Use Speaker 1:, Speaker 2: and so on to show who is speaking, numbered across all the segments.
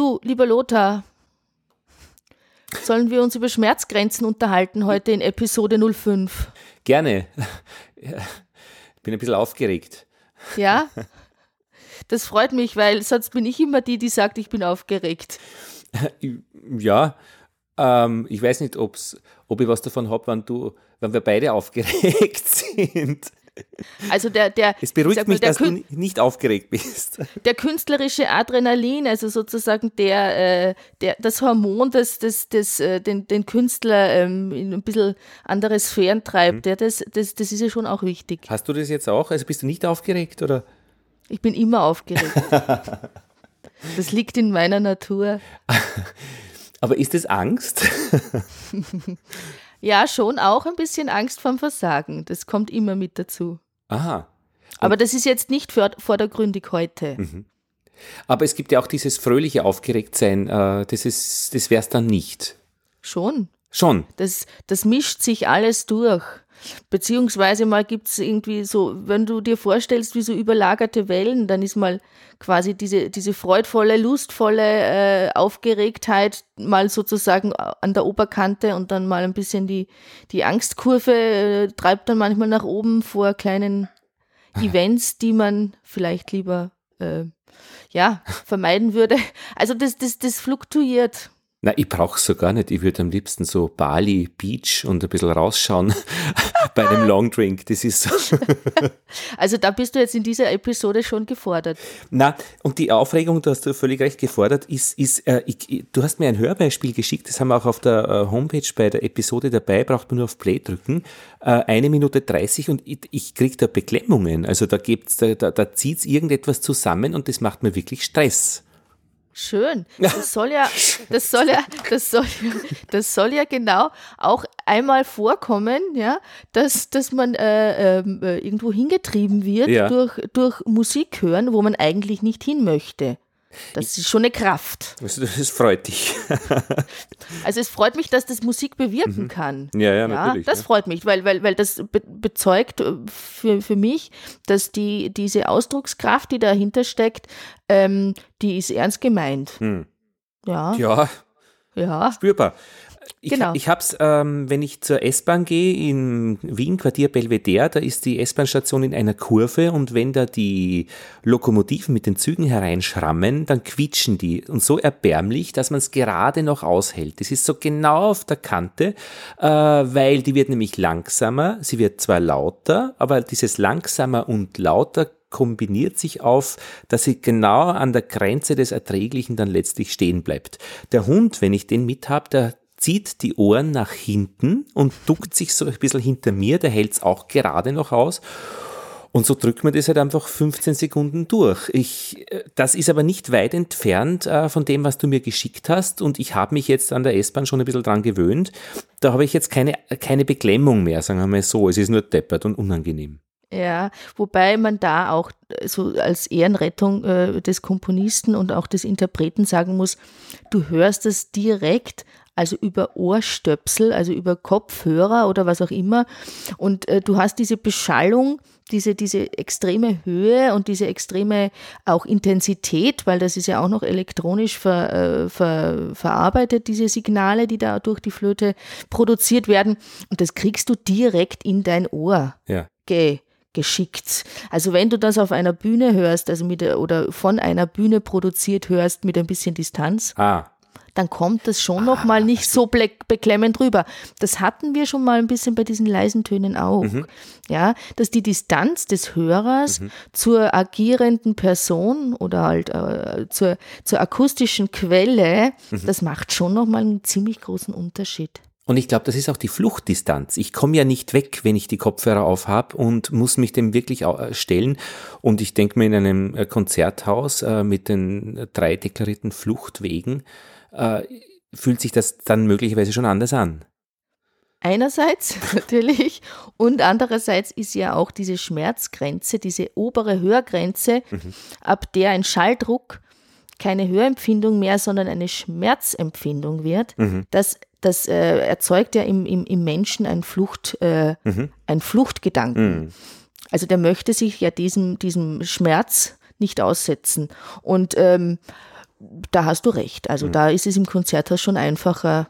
Speaker 1: Du, lieber Lothar, sollen wir uns über Schmerzgrenzen unterhalten heute in Episode 05?
Speaker 2: Gerne. Ich bin ein bisschen aufgeregt.
Speaker 1: Ja? Das freut mich, weil sonst bin ich immer die, die sagt, ich bin aufgeregt.
Speaker 2: Ja, ähm, ich weiß nicht, ob's, ob ich was davon habe, wenn, wenn wir beide aufgeregt sind.
Speaker 1: Also der, der,
Speaker 2: es beruhigt
Speaker 1: mal,
Speaker 2: mich, dass du nicht aufgeregt bist.
Speaker 1: Der künstlerische Adrenalin, also sozusagen der, äh, der, das Hormon, das, das, das äh, den, den Künstler ähm, in ein bisschen andere Sphären treibt, mhm. ja, das, das, das ist ja schon auch wichtig.
Speaker 2: Hast du das jetzt auch? Also bist du nicht aufgeregt oder?
Speaker 1: Ich bin immer aufgeregt. das liegt in meiner Natur.
Speaker 2: Aber ist es Angst?
Speaker 1: Ja, schon auch ein bisschen Angst vorm Versagen. Das kommt immer mit dazu.
Speaker 2: Aha. Und
Speaker 1: Aber das ist jetzt nicht vordergründig heute.
Speaker 2: Mhm. Aber es gibt ja auch dieses fröhliche Aufgeregtsein. Äh, das, das wäre es dann nicht.
Speaker 1: Schon.
Speaker 2: Schon.
Speaker 1: Das, das mischt sich alles durch. Beziehungsweise mal gibt es irgendwie so, wenn du dir vorstellst, wie so überlagerte Wellen, dann ist mal quasi diese, diese freudvolle, lustvolle äh, Aufgeregtheit mal sozusagen an der Oberkante und dann mal ein bisschen die, die Angstkurve äh, treibt dann manchmal nach oben vor kleinen Events, die man vielleicht lieber äh, ja, vermeiden würde. Also das, das, das fluktuiert.
Speaker 2: Na, ich brauche es so gar nicht. Ich würde am liebsten so Bali, Beach und ein bisschen rausschauen bei einem Longdrink. Das ist so.
Speaker 1: also da bist du jetzt in dieser Episode schon gefordert.
Speaker 2: Na, und die Aufregung, da hast du völlig recht gefordert, ist, ist äh, ich, du hast mir ein Hörbeispiel geschickt, das haben wir auch auf der äh, Homepage bei der Episode dabei, braucht man nur auf Play drücken. Äh, eine Minute 30 und ich, ich kriege da Beklemmungen. Also da, gibt's, da, da, da zieht es irgendetwas zusammen und das macht mir wirklich Stress.
Speaker 1: Schön. Das soll ja, das soll ja, das soll ja, das soll ja genau auch einmal vorkommen, ja, dass, dass man äh, ähm, äh, irgendwo hingetrieben wird ja. durch, durch Musik hören, wo man eigentlich nicht hin möchte. Das ist schon eine Kraft.
Speaker 2: Also das freut dich.
Speaker 1: also es freut mich, dass das Musik bewirken mhm. kann.
Speaker 2: Ja, ja, natürlich.
Speaker 1: das
Speaker 2: ja.
Speaker 1: freut mich, weil, weil, weil das be bezeugt äh, für, für mich, dass die, diese Ausdruckskraft, die dahinter steckt, ähm, die ist ernst gemeint.
Speaker 2: Hm.
Speaker 1: Ja.
Speaker 2: Ja.
Speaker 1: Ja.
Speaker 2: Spürbar. Ich,
Speaker 1: genau.
Speaker 2: ich habe es, ähm, wenn ich zur S-Bahn gehe in Wien, Quartier Belvedere, da ist die S-Bahn-Station in einer Kurve und wenn da die Lokomotiven mit den Zügen hereinschrammen, dann quietschen die und so erbärmlich, dass man es gerade noch aushält. Das ist so genau auf der Kante, äh, weil die wird nämlich langsamer, sie wird zwar lauter, aber dieses langsamer und lauter kombiniert sich auf, dass sie genau an der Grenze des Erträglichen dann letztlich stehen bleibt. Der Hund, wenn ich den mit habe, der zieht die Ohren nach hinten und duckt sich so ein bisschen hinter mir, der hält es auch gerade noch aus. Und so drückt man das halt einfach 15 Sekunden durch. Ich, das ist aber nicht weit entfernt äh, von dem, was du mir geschickt hast. Und ich habe mich jetzt an der S-Bahn schon ein bisschen dran gewöhnt. Da habe ich jetzt keine, keine Beklemmung mehr, sagen wir mal so. Es ist nur deppert und unangenehm.
Speaker 1: Ja, wobei man da auch so als Ehrenrettung äh, des Komponisten und auch des Interpreten sagen muss, du hörst es direkt also über Ohrstöpsel, also über Kopfhörer oder was auch immer. Und äh, du hast diese Beschallung, diese, diese extreme Höhe und diese extreme auch Intensität, weil das ist ja auch noch elektronisch ver, äh, ver, verarbeitet, diese Signale, die da durch die Flöte produziert werden. Und das kriegst du direkt in dein Ohr.
Speaker 2: Ja.
Speaker 1: Ge geschickt. Also wenn du das auf einer Bühne hörst, also mit oder von einer Bühne produziert hörst mit ein bisschen Distanz,
Speaker 2: ah
Speaker 1: dann kommt das schon noch mal nicht so beklemmend rüber. Das hatten wir schon mal ein bisschen bei diesen leisen Tönen auch. Mhm. Ja, dass die Distanz des Hörers mhm. zur agierenden Person oder halt äh, zur, zur akustischen Quelle, mhm. das macht schon noch mal einen ziemlich großen Unterschied.
Speaker 2: Und ich glaube, das ist auch die Fluchtdistanz. Ich komme ja nicht weg, wenn ich die Kopfhörer aufhab und muss mich dem wirklich äh, stellen. Und ich denke mir in einem äh, Konzerthaus äh, mit den drei deklarierten Fluchtwegen, äh, fühlt sich das dann möglicherweise schon anders an.
Speaker 1: Einerseits natürlich und andererseits ist ja auch diese Schmerzgrenze, diese obere Hörgrenze, mhm. ab der ein Schalldruck keine Hörempfindung mehr, sondern eine Schmerzempfindung wird. Mhm. Das, das äh, erzeugt ja im, im, im Menschen ein, Flucht, äh, mhm. ein Fluchtgedanken. Mhm. Also der möchte sich ja diesem, diesem Schmerz nicht aussetzen. Und ähm, da hast du recht. Also mhm. da ist es im Konzerthaus schon einfacher,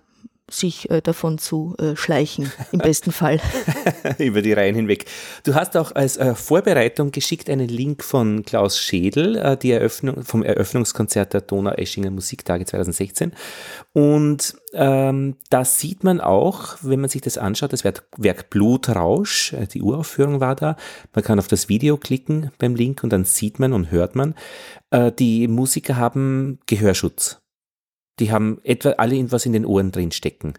Speaker 1: sich äh, davon zu äh, schleichen, im besten Fall.
Speaker 2: Über die Reihen hinweg. Du hast auch als äh, Vorbereitung geschickt einen Link von Klaus Schädel, äh, die Eröffnung, vom Eröffnungskonzert der Donau-Eschinger Musiktage 2016. Und ähm, da sieht man auch, wenn man sich das anschaut, das Werk Blutrausch, äh, die Uraufführung war da. Man kann auf das Video klicken beim Link und dann sieht man und hört man, äh, die Musiker haben Gehörschutz die haben etwa alle etwas in den Ohren drin stecken.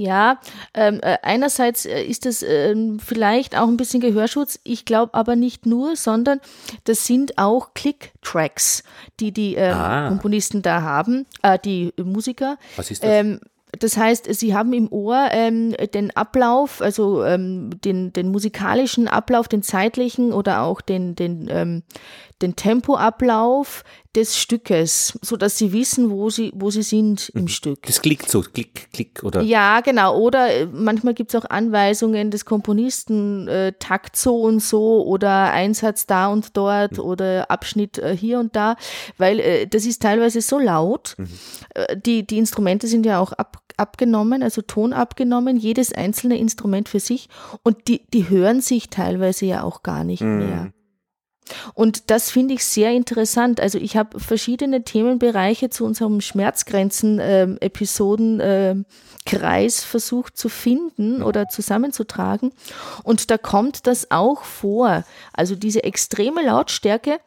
Speaker 1: Ja, ähm, äh, einerseits äh, ist das äh, vielleicht auch ein bisschen Gehörschutz, ich glaube aber nicht nur, sondern das sind auch Click-Tracks, die die ähm, ah. Komponisten da haben, äh, die Musiker.
Speaker 2: Was ist das? Ähm,
Speaker 1: das heißt, sie haben im Ohr ähm, den Ablauf, also ähm, den, den musikalischen Ablauf, den zeitlichen oder auch den, den, ähm, den Tempoablauf des Stückes, so dass sie wissen, wo sie, wo sie sind im mhm. Stück.
Speaker 2: Das klickt so, klick, klick, oder?
Speaker 1: Ja, genau. Oder äh, manchmal gibt es auch Anweisungen des Komponisten, äh, Takt so und so oder Einsatz da und dort mhm. oder Abschnitt äh, hier und da, weil äh, das ist teilweise so laut. Mhm. Äh, die, die Instrumente sind ja auch ab, abgenommen, also Ton abgenommen, jedes einzelne Instrument für sich und die, die hören sich teilweise ja auch gar nicht mhm. mehr. Und das finde ich sehr interessant. Also ich habe verschiedene Themenbereiche zu unserem Schmerzgrenzen-Episoden-Kreis ähm, äh, versucht zu finden oder zusammenzutragen. Und da kommt das auch vor. Also diese extreme Lautstärke,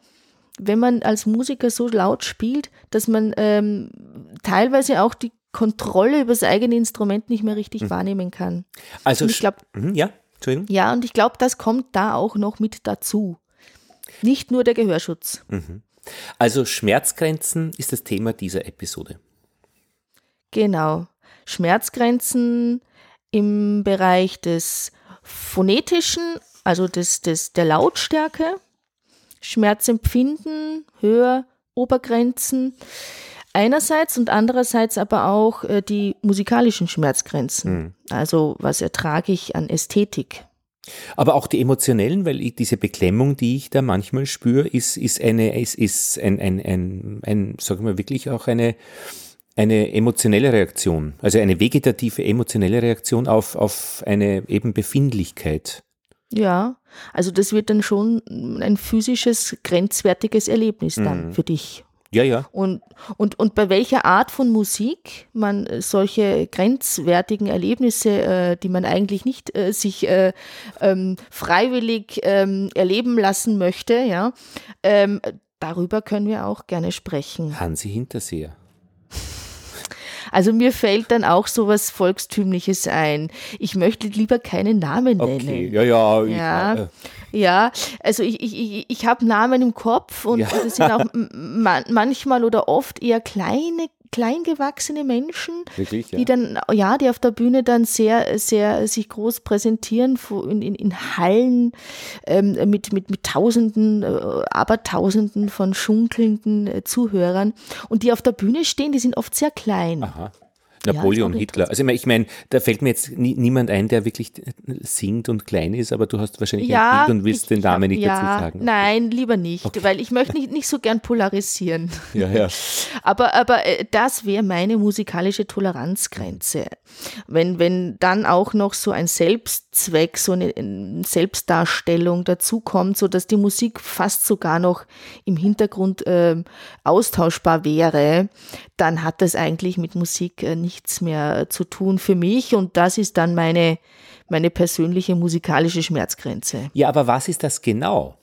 Speaker 1: wenn man als Musiker so laut spielt, dass man ähm, teilweise auch die Kontrolle über das eigene Instrument nicht mehr richtig mhm. wahrnehmen kann.
Speaker 2: Also ich glaube, mhm, ja,
Speaker 1: Ja, und ich glaube, das kommt da auch noch mit dazu. Nicht nur der Gehörschutz. Mhm.
Speaker 2: Also Schmerzgrenzen ist das Thema dieser Episode.
Speaker 1: Genau. Schmerzgrenzen im Bereich des phonetischen, also des, des, der Lautstärke, Schmerzempfinden, Hör, Obergrenzen einerseits und andererseits aber auch äh, die musikalischen Schmerzgrenzen. Mhm. Also was ertrage ich an Ästhetik?
Speaker 2: Aber auch die emotionellen, weil ich, diese Beklemmung, die ich da manchmal spüre, ist, ist eine, ist, ist ein, ein, ein, ein, sagen wir wirklich auch eine, eine emotionelle Reaktion, also eine vegetative emotionelle Reaktion auf, auf eine eben Befindlichkeit.
Speaker 1: Ja, also das wird dann schon ein physisches, grenzwertiges Erlebnis dann mhm. für dich.
Speaker 2: Ja, ja.
Speaker 1: Und, und, und bei welcher Art von Musik man solche grenzwertigen Erlebnisse, äh, die man eigentlich nicht äh, sich äh, ähm, freiwillig ähm, erleben lassen möchte, ja, ähm, darüber können wir auch gerne sprechen.
Speaker 2: Hansi Hinterseher.
Speaker 1: Also mir fällt dann auch so was Volkstümliches ein. Ich möchte lieber keinen Namen nennen. Okay,
Speaker 2: ja, ja.
Speaker 1: Ja, äh. ja. also ich, ich, ich, ich habe Namen im Kopf und ja. das sind auch manchmal oder oft eher kleine kleingewachsene Menschen,
Speaker 2: Wirklich,
Speaker 1: ja. die dann, ja, die auf der Bühne dann sehr, sehr sich groß präsentieren in, in, in Hallen ähm, mit, mit, mit Tausenden, äh, Abertausenden von schunkelnden äh, Zuhörern. Und die auf der Bühne stehen, die sind oft sehr klein.
Speaker 2: Aha. Napoleon, ja, Hitler. Also ich meine, da fällt mir jetzt nie, niemand ein, der wirklich singt und klein ist, aber du hast wahrscheinlich ja, ein Bild und willst ich, den Namen nicht ja, dazu sagen.
Speaker 1: Nein, lieber nicht, okay. weil ich möchte nicht, nicht so gern polarisieren.
Speaker 2: Ja, ja.
Speaker 1: aber, aber äh, das wäre meine musikalische Toleranzgrenze. Wenn, wenn dann auch noch so ein Selbstzweck, so eine Selbstdarstellung dazukommt, so dass die Musik fast sogar noch im Hintergrund äh, austauschbar wäre, dann hat das eigentlich mit Musik äh, nichts mehr zu tun für mich und das ist dann meine, meine persönliche musikalische Schmerzgrenze.
Speaker 2: Ja, aber was ist das genau?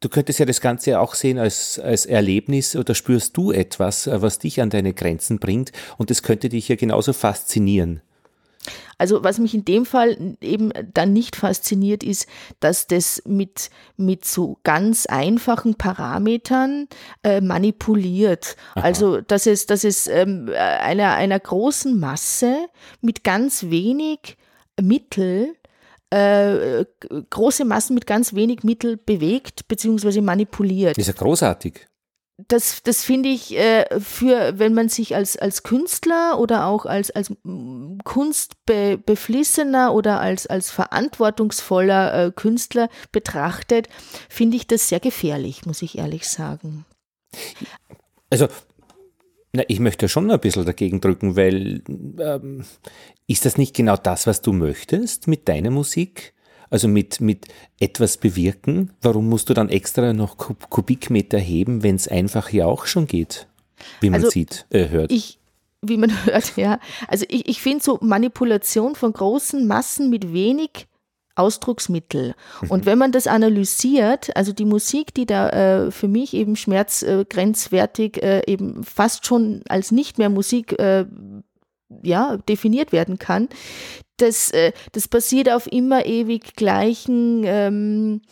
Speaker 2: Du könntest ja das Ganze auch sehen als, als Erlebnis oder spürst du etwas, äh, was dich an deine Grenzen bringt und das könnte dich ja genauso faszinieren.
Speaker 1: Also was mich in dem Fall eben dann nicht fasziniert, ist, dass das mit, mit so ganz einfachen Parametern äh, manipuliert. Aha. Also dass es, dass es ähm, einer, einer großen Masse mit ganz wenig Mittel äh, große Massen mit ganz wenig Mittel bewegt bzw. manipuliert.
Speaker 2: Das ist ja großartig
Speaker 1: das, das finde ich äh, für, wenn man sich als, als Künstler oder auch als, als kunstbeflissener oder als, als verantwortungsvoller äh, Künstler betrachtet, finde ich das sehr gefährlich, muss ich ehrlich sagen.
Speaker 2: Also Na, ich möchte schon ein bisschen dagegen drücken, weil ähm, ist das nicht genau das, was du möchtest mit deiner Musik? Also mit, mit etwas bewirken? Warum musst du dann extra noch Kubikmeter heben, wenn es einfach hier auch schon geht? Wie man
Speaker 1: also,
Speaker 2: sieht, äh, hört.
Speaker 1: Ich, wie man hört, ja. Also ich, ich finde so Manipulation von großen Massen mit wenig Ausdrucksmittel. Mhm. Und wenn man das analysiert, also die Musik, die da äh, für mich eben schmerzgrenzwertig äh, äh, eben fast schon als nicht mehr Musik äh, ja, definiert werden kann, das, äh, das basiert auf immer ewig gleichen ähm,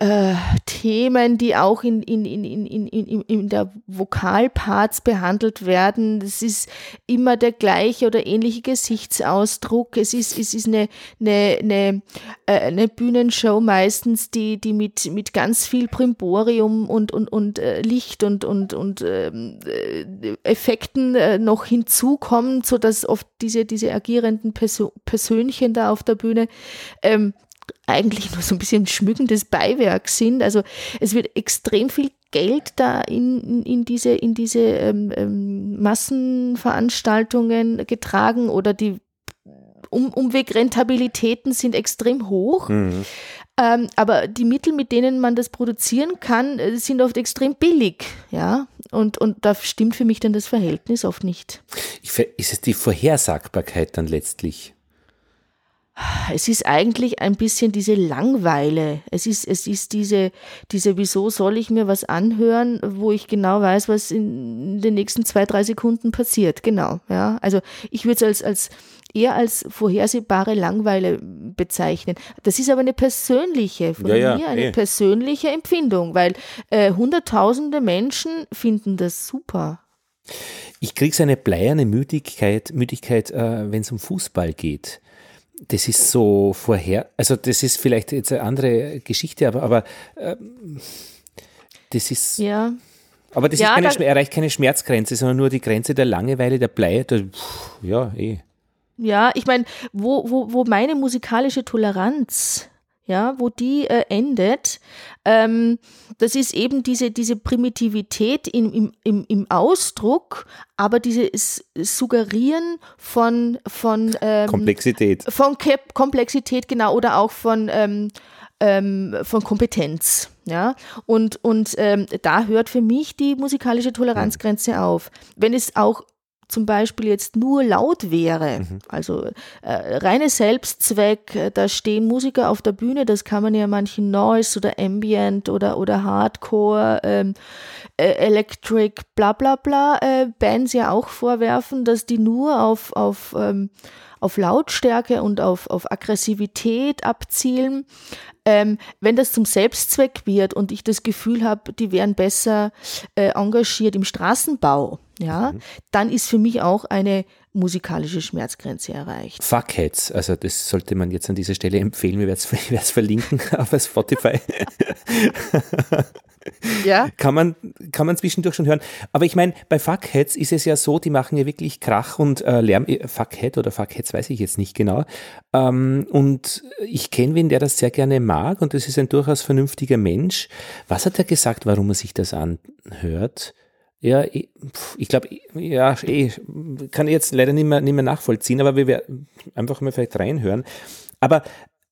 Speaker 1: äh, Themen, die auch in, in, in, in, in, in der Vokalparts behandelt werden. Es ist immer der gleiche oder ähnliche Gesichtsausdruck. Es ist, es ist eine, eine, eine, äh, eine Bühnenshow meistens, die, die mit, mit ganz viel Primborium und, und, und äh, Licht und, und, und ähm, äh, Effekten noch hinzukommt, sodass oft diese, diese agierenden Persönchen da auf der Bühne ähm, eigentlich nur so ein bisschen schmückendes Beiwerk sind. Also es wird extrem viel Geld da in, in diese, in diese ähm, ähm, Massenveranstaltungen getragen oder die um Umwegrentabilitäten sind extrem hoch. Mhm. Ähm, aber die Mittel, mit denen man das produzieren kann, äh, sind oft extrem billig. Ja, und, und da stimmt für mich dann das Verhältnis oft nicht.
Speaker 2: Ist es die Vorhersagbarkeit dann letztlich?
Speaker 1: Es ist eigentlich ein bisschen diese Langweile. Es ist, es ist diese, diese, wieso soll ich mir was anhören, wo ich genau weiß, was in den nächsten zwei, drei Sekunden passiert. Genau, ja. Also ich würde es als, als, eher als vorhersehbare Langweile bezeichnen. Das ist aber eine persönliche, von ja, ja, mir eine eh. persönliche Empfindung, weil äh, hunderttausende Menschen finden das super.
Speaker 2: Ich kriege so eine bleierne Müdigkeit, Müdigkeit äh, wenn es um Fußball geht das ist so vorher, also das ist vielleicht jetzt eine andere Geschichte, aber, aber äh, das ist.
Speaker 1: Ja.
Speaker 2: Aber das
Speaker 1: ja,
Speaker 2: keine, da, erreicht keine Schmerzgrenze, sondern nur die Grenze der Langeweile, der Blei. Der, pff, ja, eh.
Speaker 1: Ja, ich meine, wo, wo, wo meine musikalische Toleranz ja, wo die äh, endet. Ähm, das ist eben diese, diese Primitivität im, im, im, Ausdruck, aber dieses Suggerieren von, von
Speaker 2: ähm, Komplexität.
Speaker 1: Von Ke Komplexität, genau, oder auch von, ähm, ähm, von Kompetenz. Ja, und, und ähm, da hört für mich die musikalische Toleranzgrenze auf. Wenn es auch zum Beispiel jetzt nur laut wäre, mhm. also äh, reine Selbstzweck, äh, da stehen Musiker auf der Bühne, das kann man ja manchen Noise oder Ambient oder, oder Hardcore, ähm, äh, Electric, bla bla bla, äh, Bands ja auch vorwerfen, dass die nur auf, auf, ähm, auf Lautstärke und auf, auf Aggressivität abzielen. Ähm, wenn das zum Selbstzweck wird und ich das Gefühl habe, die wären besser äh, engagiert im Straßenbau, ja, mhm. dann ist für mich auch eine musikalische Schmerzgrenze erreicht.
Speaker 2: Fuckheads, also das sollte man jetzt an dieser Stelle empfehlen, wir werden es verlinken auf Spotify.
Speaker 1: ja.
Speaker 2: Kann man, kann man zwischendurch schon hören. Aber ich meine, bei Fuckheads ist es ja so, die machen ja wirklich Krach und äh, Lärm. Äh, Fuckhead oder Fuckheads weiß ich jetzt nicht genau. Ähm, und ich kenne wen, der das sehr gerne mag und das ist ein durchaus vernünftiger Mensch. Was hat er gesagt, warum er sich das anhört? Ja, ich glaube, ja, eh, kann ich jetzt leider nicht mehr, nicht mehr nachvollziehen, aber wir werden einfach mal vielleicht reinhören. Aber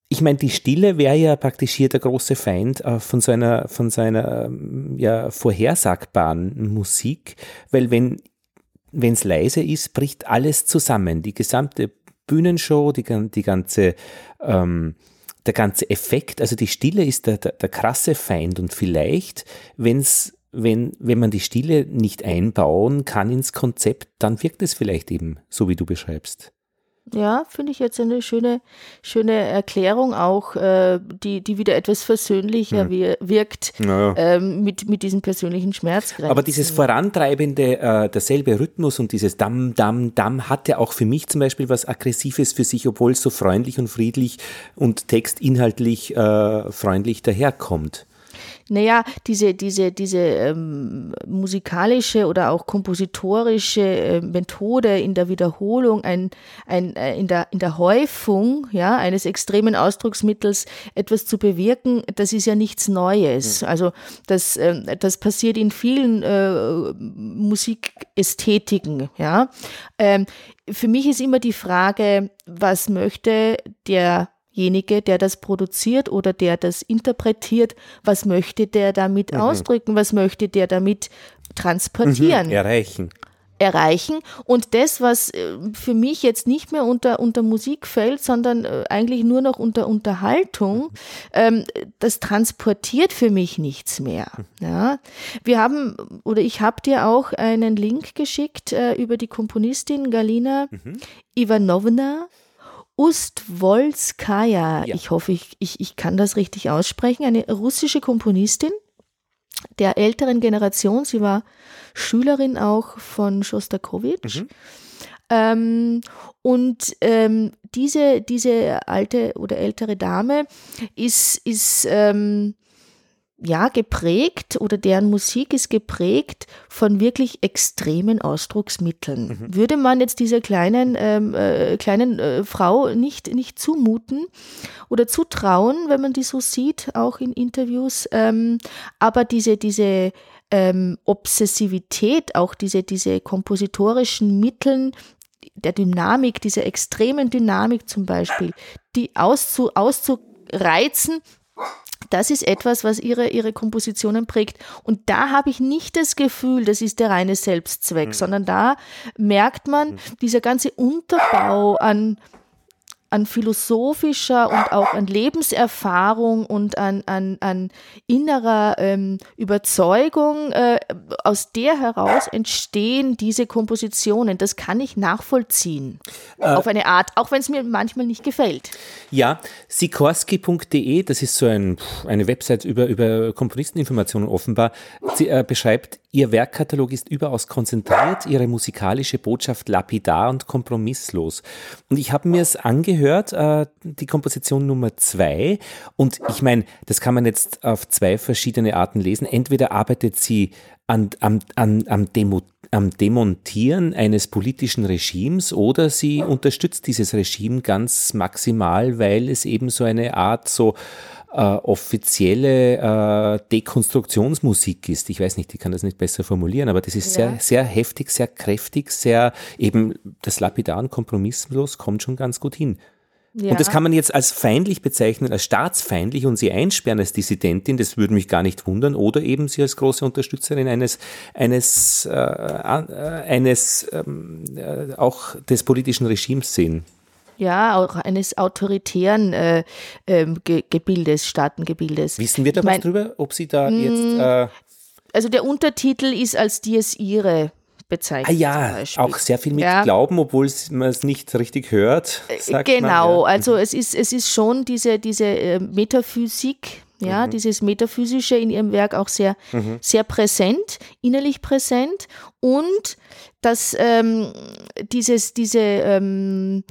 Speaker 2: ich meine, die Stille wäre ja praktisch hier der große Feind äh, von so einer, von so ähm, ja, vorhersagbaren Musik, weil wenn es leise ist, bricht alles zusammen. Die gesamte Bühnenshow, die, die ganze, ähm, der ganze Effekt, also die Stille ist der, der, der krasse Feind und vielleicht, wenn es wenn, wenn man die Stille nicht einbauen kann ins Konzept, dann wirkt es vielleicht eben so, wie du beschreibst.
Speaker 1: Ja, finde ich jetzt eine schöne, schöne Erklärung auch, äh, die, die wieder etwas versöhnlicher hm. wirkt naja. ähm, mit, mit diesen persönlichen Schmerzgrenzen.
Speaker 2: Aber dieses vorantreibende, äh, derselbe Rhythmus und dieses Dam, Dam, Dam hatte auch für mich zum Beispiel was Aggressives für sich, obwohl es so freundlich und friedlich und textinhaltlich äh, freundlich daherkommt.
Speaker 1: Naja, diese, diese, diese ähm, musikalische oder auch kompositorische äh, Methode in der Wiederholung, ein, ein, äh, in, der, in der Häufung ja, eines extremen Ausdrucksmittels etwas zu bewirken, das ist ja nichts Neues. Mhm. Also das, äh, das passiert in vielen äh, Musikästhetiken. Ja. Ähm, für mich ist immer die Frage, was möchte der derjenige, der das produziert oder der das interpretiert, was möchte der damit mhm. ausdrücken, was möchte der damit transportieren.
Speaker 2: Mhm, erreichen
Speaker 1: erreichen. Und das, was äh, für mich jetzt nicht mehr unter, unter Musik fällt, sondern äh, eigentlich nur noch unter Unterhaltung, ähm, das transportiert für mich nichts mehr. Ja. Wir haben, oder ich habe dir auch einen Link geschickt äh, über die Komponistin Galina mhm. Ivanovna. Ustwolskaya, ja. ich hoffe, ich, ich, ich kann das richtig aussprechen, eine russische Komponistin der älteren Generation. Sie war Schülerin auch von Schostakowitsch. Mhm. Ähm, und ähm, diese, diese alte oder ältere Dame ist, ist ähm, ja, geprägt oder deren Musik ist geprägt von wirklich extremen Ausdrucksmitteln. Mhm. Würde man jetzt dieser kleinen, ähm, äh, kleinen äh, Frau nicht, nicht zumuten oder zutrauen, wenn man die so sieht, auch in Interviews, ähm, aber diese, diese ähm, Obsessivität, auch diese, diese kompositorischen Mitteln, der Dynamik, dieser extremen Dynamik zum Beispiel, die auszu, auszureizen, das ist etwas, was ihre, ihre Kompositionen prägt. Und da habe ich nicht das Gefühl, das ist der reine Selbstzweck, mhm. sondern da merkt man, mhm. dieser ganze Unterbau an an philosophischer und auch an Lebenserfahrung und an, an, an innerer ähm, Überzeugung, äh, aus der heraus entstehen diese Kompositionen. Das kann ich nachvollziehen. Äh, auf eine Art, auch wenn es mir manchmal nicht gefällt.
Speaker 2: Ja, sikorski.de, das ist so ein, eine Website über, über Komponisteninformationen offenbar, sie, äh, beschreibt, ihr Werkkatalog ist überaus konzentriert, ihre musikalische Botschaft lapidar und kompromisslos. Und ich habe mir es angehört, gehört, äh, die Komposition Nummer zwei. Und ich meine, das kann man jetzt auf zwei verschiedene Arten lesen. Entweder arbeitet sie an, am, an, am, Demo, am Demontieren eines politischen Regimes oder sie unterstützt dieses Regime ganz maximal, weil es eben so eine Art so äh, offizielle äh, Dekonstruktionsmusik ist. Ich weiß nicht, ich kann das nicht besser formulieren, aber das ist ja. sehr, sehr heftig, sehr kräftig, sehr eben das Lapidar und kompromisslos kommt schon ganz gut hin. Ja. Und das kann man jetzt als feindlich bezeichnen, als staatsfeindlich und sie einsperren als Dissidentin, das würde mich gar nicht wundern, oder eben sie als große Unterstützerin eines, eines, äh, eines ähm, äh, auch des politischen Regimes sehen.
Speaker 1: Ja, auch eines autoritären äh, äh, Gebildes, Staatengebildes.
Speaker 2: Wissen wir da ich was mein, drüber, ob sie da jetzt. Mm, äh
Speaker 1: also der Untertitel ist als Dies Ihre bezeichnet.
Speaker 2: Ah ja, auch sehr viel mit ja. Glauben, obwohl man es nicht richtig hört.
Speaker 1: Äh, genau, man, ja. also es ist, es ist schon diese, diese äh, Metaphysik, ja, mhm. dieses Metaphysische in ihrem Werk auch sehr, mhm. sehr präsent, innerlich präsent und dass ähm, dieses, diese ähm,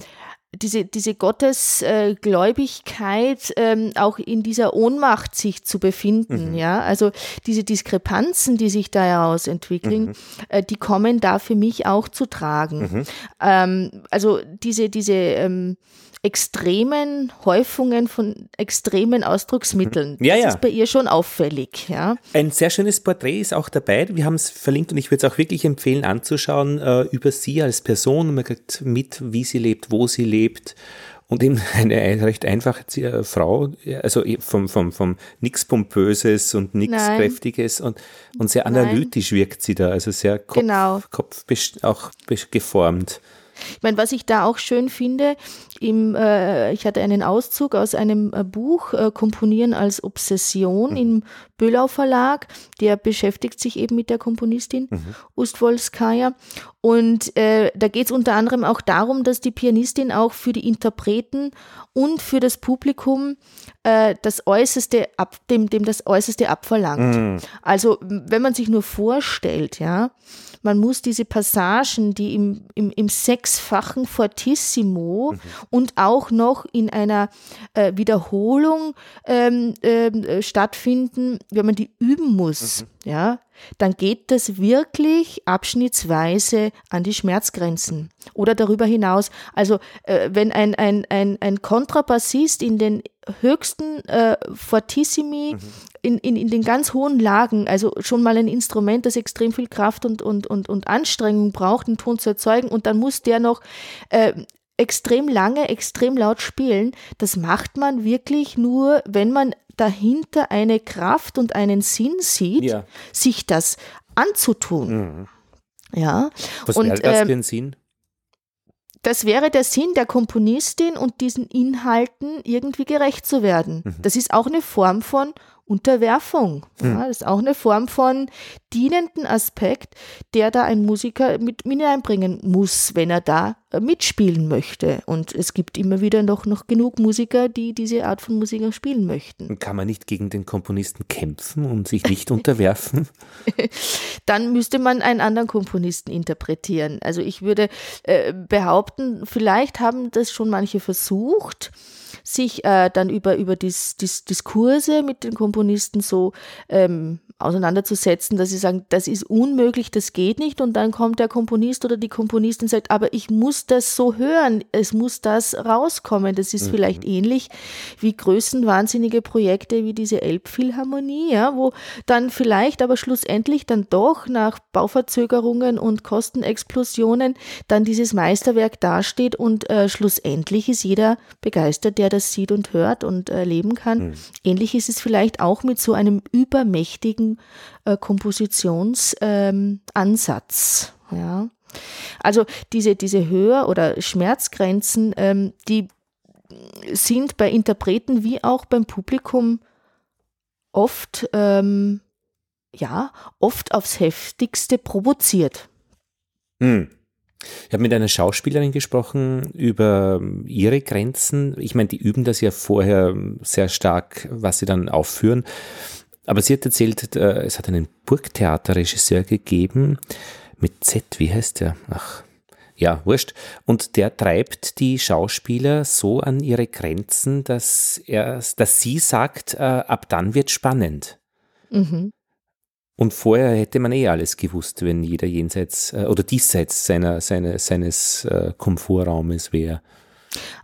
Speaker 1: diese, diese Gottesgläubigkeit äh, ähm, auch in dieser Ohnmacht sich zu befinden, mhm. ja, also diese Diskrepanzen, die sich da heraus entwickeln, mhm. äh, die kommen da für mich auch zu tragen. Mhm. Ähm, also diese, diese ähm, extremen Häufungen von extremen Ausdrucksmitteln. Ja, das ja. ist bei ihr schon auffällig. Ja.
Speaker 2: Ein sehr schönes Porträt ist auch dabei. Wir haben es verlinkt und ich würde es auch wirklich empfehlen anzuschauen äh, über sie als Person. Man kriegt mit, wie sie lebt, wo sie lebt und eben eine recht einfache äh, Frau, also vom, vom, vom nichts Pompöses und nichts Kräftiges und, und sehr analytisch Nein. wirkt sie da, also sehr Kopf, genau. Kopf auch geformt.
Speaker 1: Ich meine, was ich da auch schön finde, im, äh, ich hatte einen Auszug aus einem äh, Buch äh, Komponieren als Obsession mhm. im Böhlau Verlag, der beschäftigt sich eben mit der Komponistin mhm. Ustwolskaya. Und äh, da geht es unter anderem auch darum, dass die Pianistin auch für die Interpreten und für das Publikum äh, das Äußerste ab, dem, dem das Äußerste abverlangt. Mhm. Also wenn man sich nur vorstellt, ja, man muss diese Passagen, die im, im, im sechsfachen Fortissimo mhm. und auch noch in einer äh, Wiederholung ähm, ähm, äh, stattfinden, wenn man die üben muss, mhm. ja, dann geht das wirklich abschnittsweise an die Schmerzgrenzen oder darüber hinaus. Also äh, wenn ein, ein, ein, ein Kontrabassist in den höchsten äh, Fortissimi, mhm. in, in, in den ganz hohen Lagen, also schon mal ein Instrument, das extrem viel Kraft und, und, und, und Anstrengung braucht, einen Ton zu erzeugen und dann muss der noch äh, extrem lange, extrem laut spielen. Das macht man wirklich nur, wenn man dahinter eine Kraft und einen Sinn sieht, ja. sich das anzutun. Mhm. Ja.
Speaker 2: Was und, wäre das ähm, für ein Sinn?
Speaker 1: Das wäre der Sinn der Komponistin und diesen Inhalten irgendwie gerecht zu werden. Mhm. Das ist auch eine Form von Unterwerfung. Hm. Ja, das ist auch eine Form von dienenden Aspekt, der da ein Musiker mit hineinbringen muss, wenn er da äh, mitspielen möchte. Und es gibt immer wieder noch, noch genug Musiker, die diese Art von Musik auch spielen möchten.
Speaker 2: Kann man nicht gegen den Komponisten kämpfen und sich nicht unterwerfen?
Speaker 1: Dann müsste man einen anderen Komponisten interpretieren. Also ich würde äh, behaupten, vielleicht haben das schon manche versucht sich äh, dann über, über dis, dis, Diskurse mit den Komponisten so ähm, auseinanderzusetzen, dass sie sagen, das ist unmöglich, das geht nicht. Und dann kommt der Komponist oder die Komponistin und sagt, aber ich muss das so hören, es muss das rauskommen. Das ist mhm. vielleicht ähnlich wie größenwahnsinnige Projekte wie diese Elbphilharmonie, ja, wo dann vielleicht aber schlussendlich dann doch nach Bauverzögerungen und Kostenexplosionen dann dieses Meisterwerk dasteht und äh, schlussendlich ist jeder begeistert, der das sieht und hört und erleben kann. Mhm. Ähnlich ist es vielleicht auch mit so einem übermächtigen äh, Kompositionsansatz. Ähm, ja. Also diese, diese Hör- oder Schmerzgrenzen, ähm, die sind bei Interpreten wie auch beim Publikum oft, ähm, ja, oft aufs heftigste provoziert.
Speaker 2: Hm. Ich habe mit einer Schauspielerin gesprochen über ihre Grenzen. Ich meine, die üben das ja vorher sehr stark, was sie dann aufführen. Aber sie hat erzählt, äh, es hat einen Burgtheaterregisseur gegeben mit Z, wie heißt der? Ach, ja, wurscht. Und der treibt die Schauspieler so an ihre Grenzen, dass er, dass sie sagt, äh, ab dann wird spannend. Mhm. Und vorher hätte man eh alles gewusst, wenn jeder jenseits äh, oder diesseits seiner, seine, seines Komfortraumes wäre.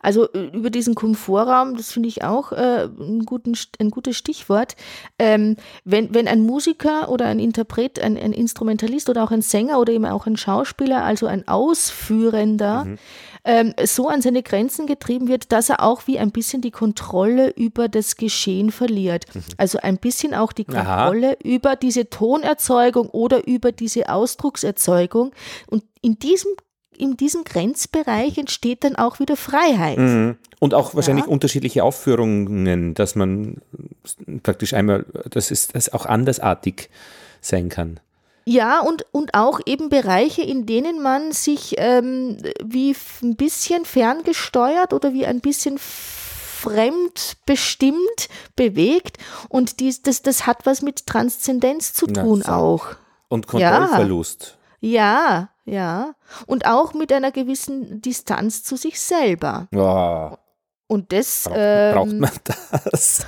Speaker 1: Also über diesen Komfortraum, das finde ich auch äh, ein, guten, ein gutes Stichwort. Ähm, wenn, wenn ein Musiker oder ein Interpret, ein, ein Instrumentalist oder auch ein Sänger oder eben auch ein Schauspieler, also ein Ausführender, mhm. ähm, so an seine Grenzen getrieben wird, dass er auch wie ein bisschen die Kontrolle über das Geschehen verliert. Mhm. Also ein bisschen auch die Kontrolle Aha. über diese Tonerzeugung oder über diese Ausdruckserzeugung. Und in diesem in diesem Grenzbereich entsteht dann auch wieder Freiheit. Mhm.
Speaker 2: Und auch wahrscheinlich ja. unterschiedliche Aufführungen, dass man praktisch einmal, dass es das auch andersartig sein kann.
Speaker 1: Ja, und, und auch eben Bereiche, in denen man sich ähm, wie ein bisschen ferngesteuert oder wie ein bisschen fremdbestimmt bewegt. Und dies, das, das hat was mit Transzendenz zu tun Na, auch.
Speaker 2: Und Kontrollverlust.
Speaker 1: Ja, ja. Ja. Und auch mit einer gewissen Distanz zu sich selber.
Speaker 2: Oh.
Speaker 1: Und das
Speaker 2: braucht, ähm, braucht man das.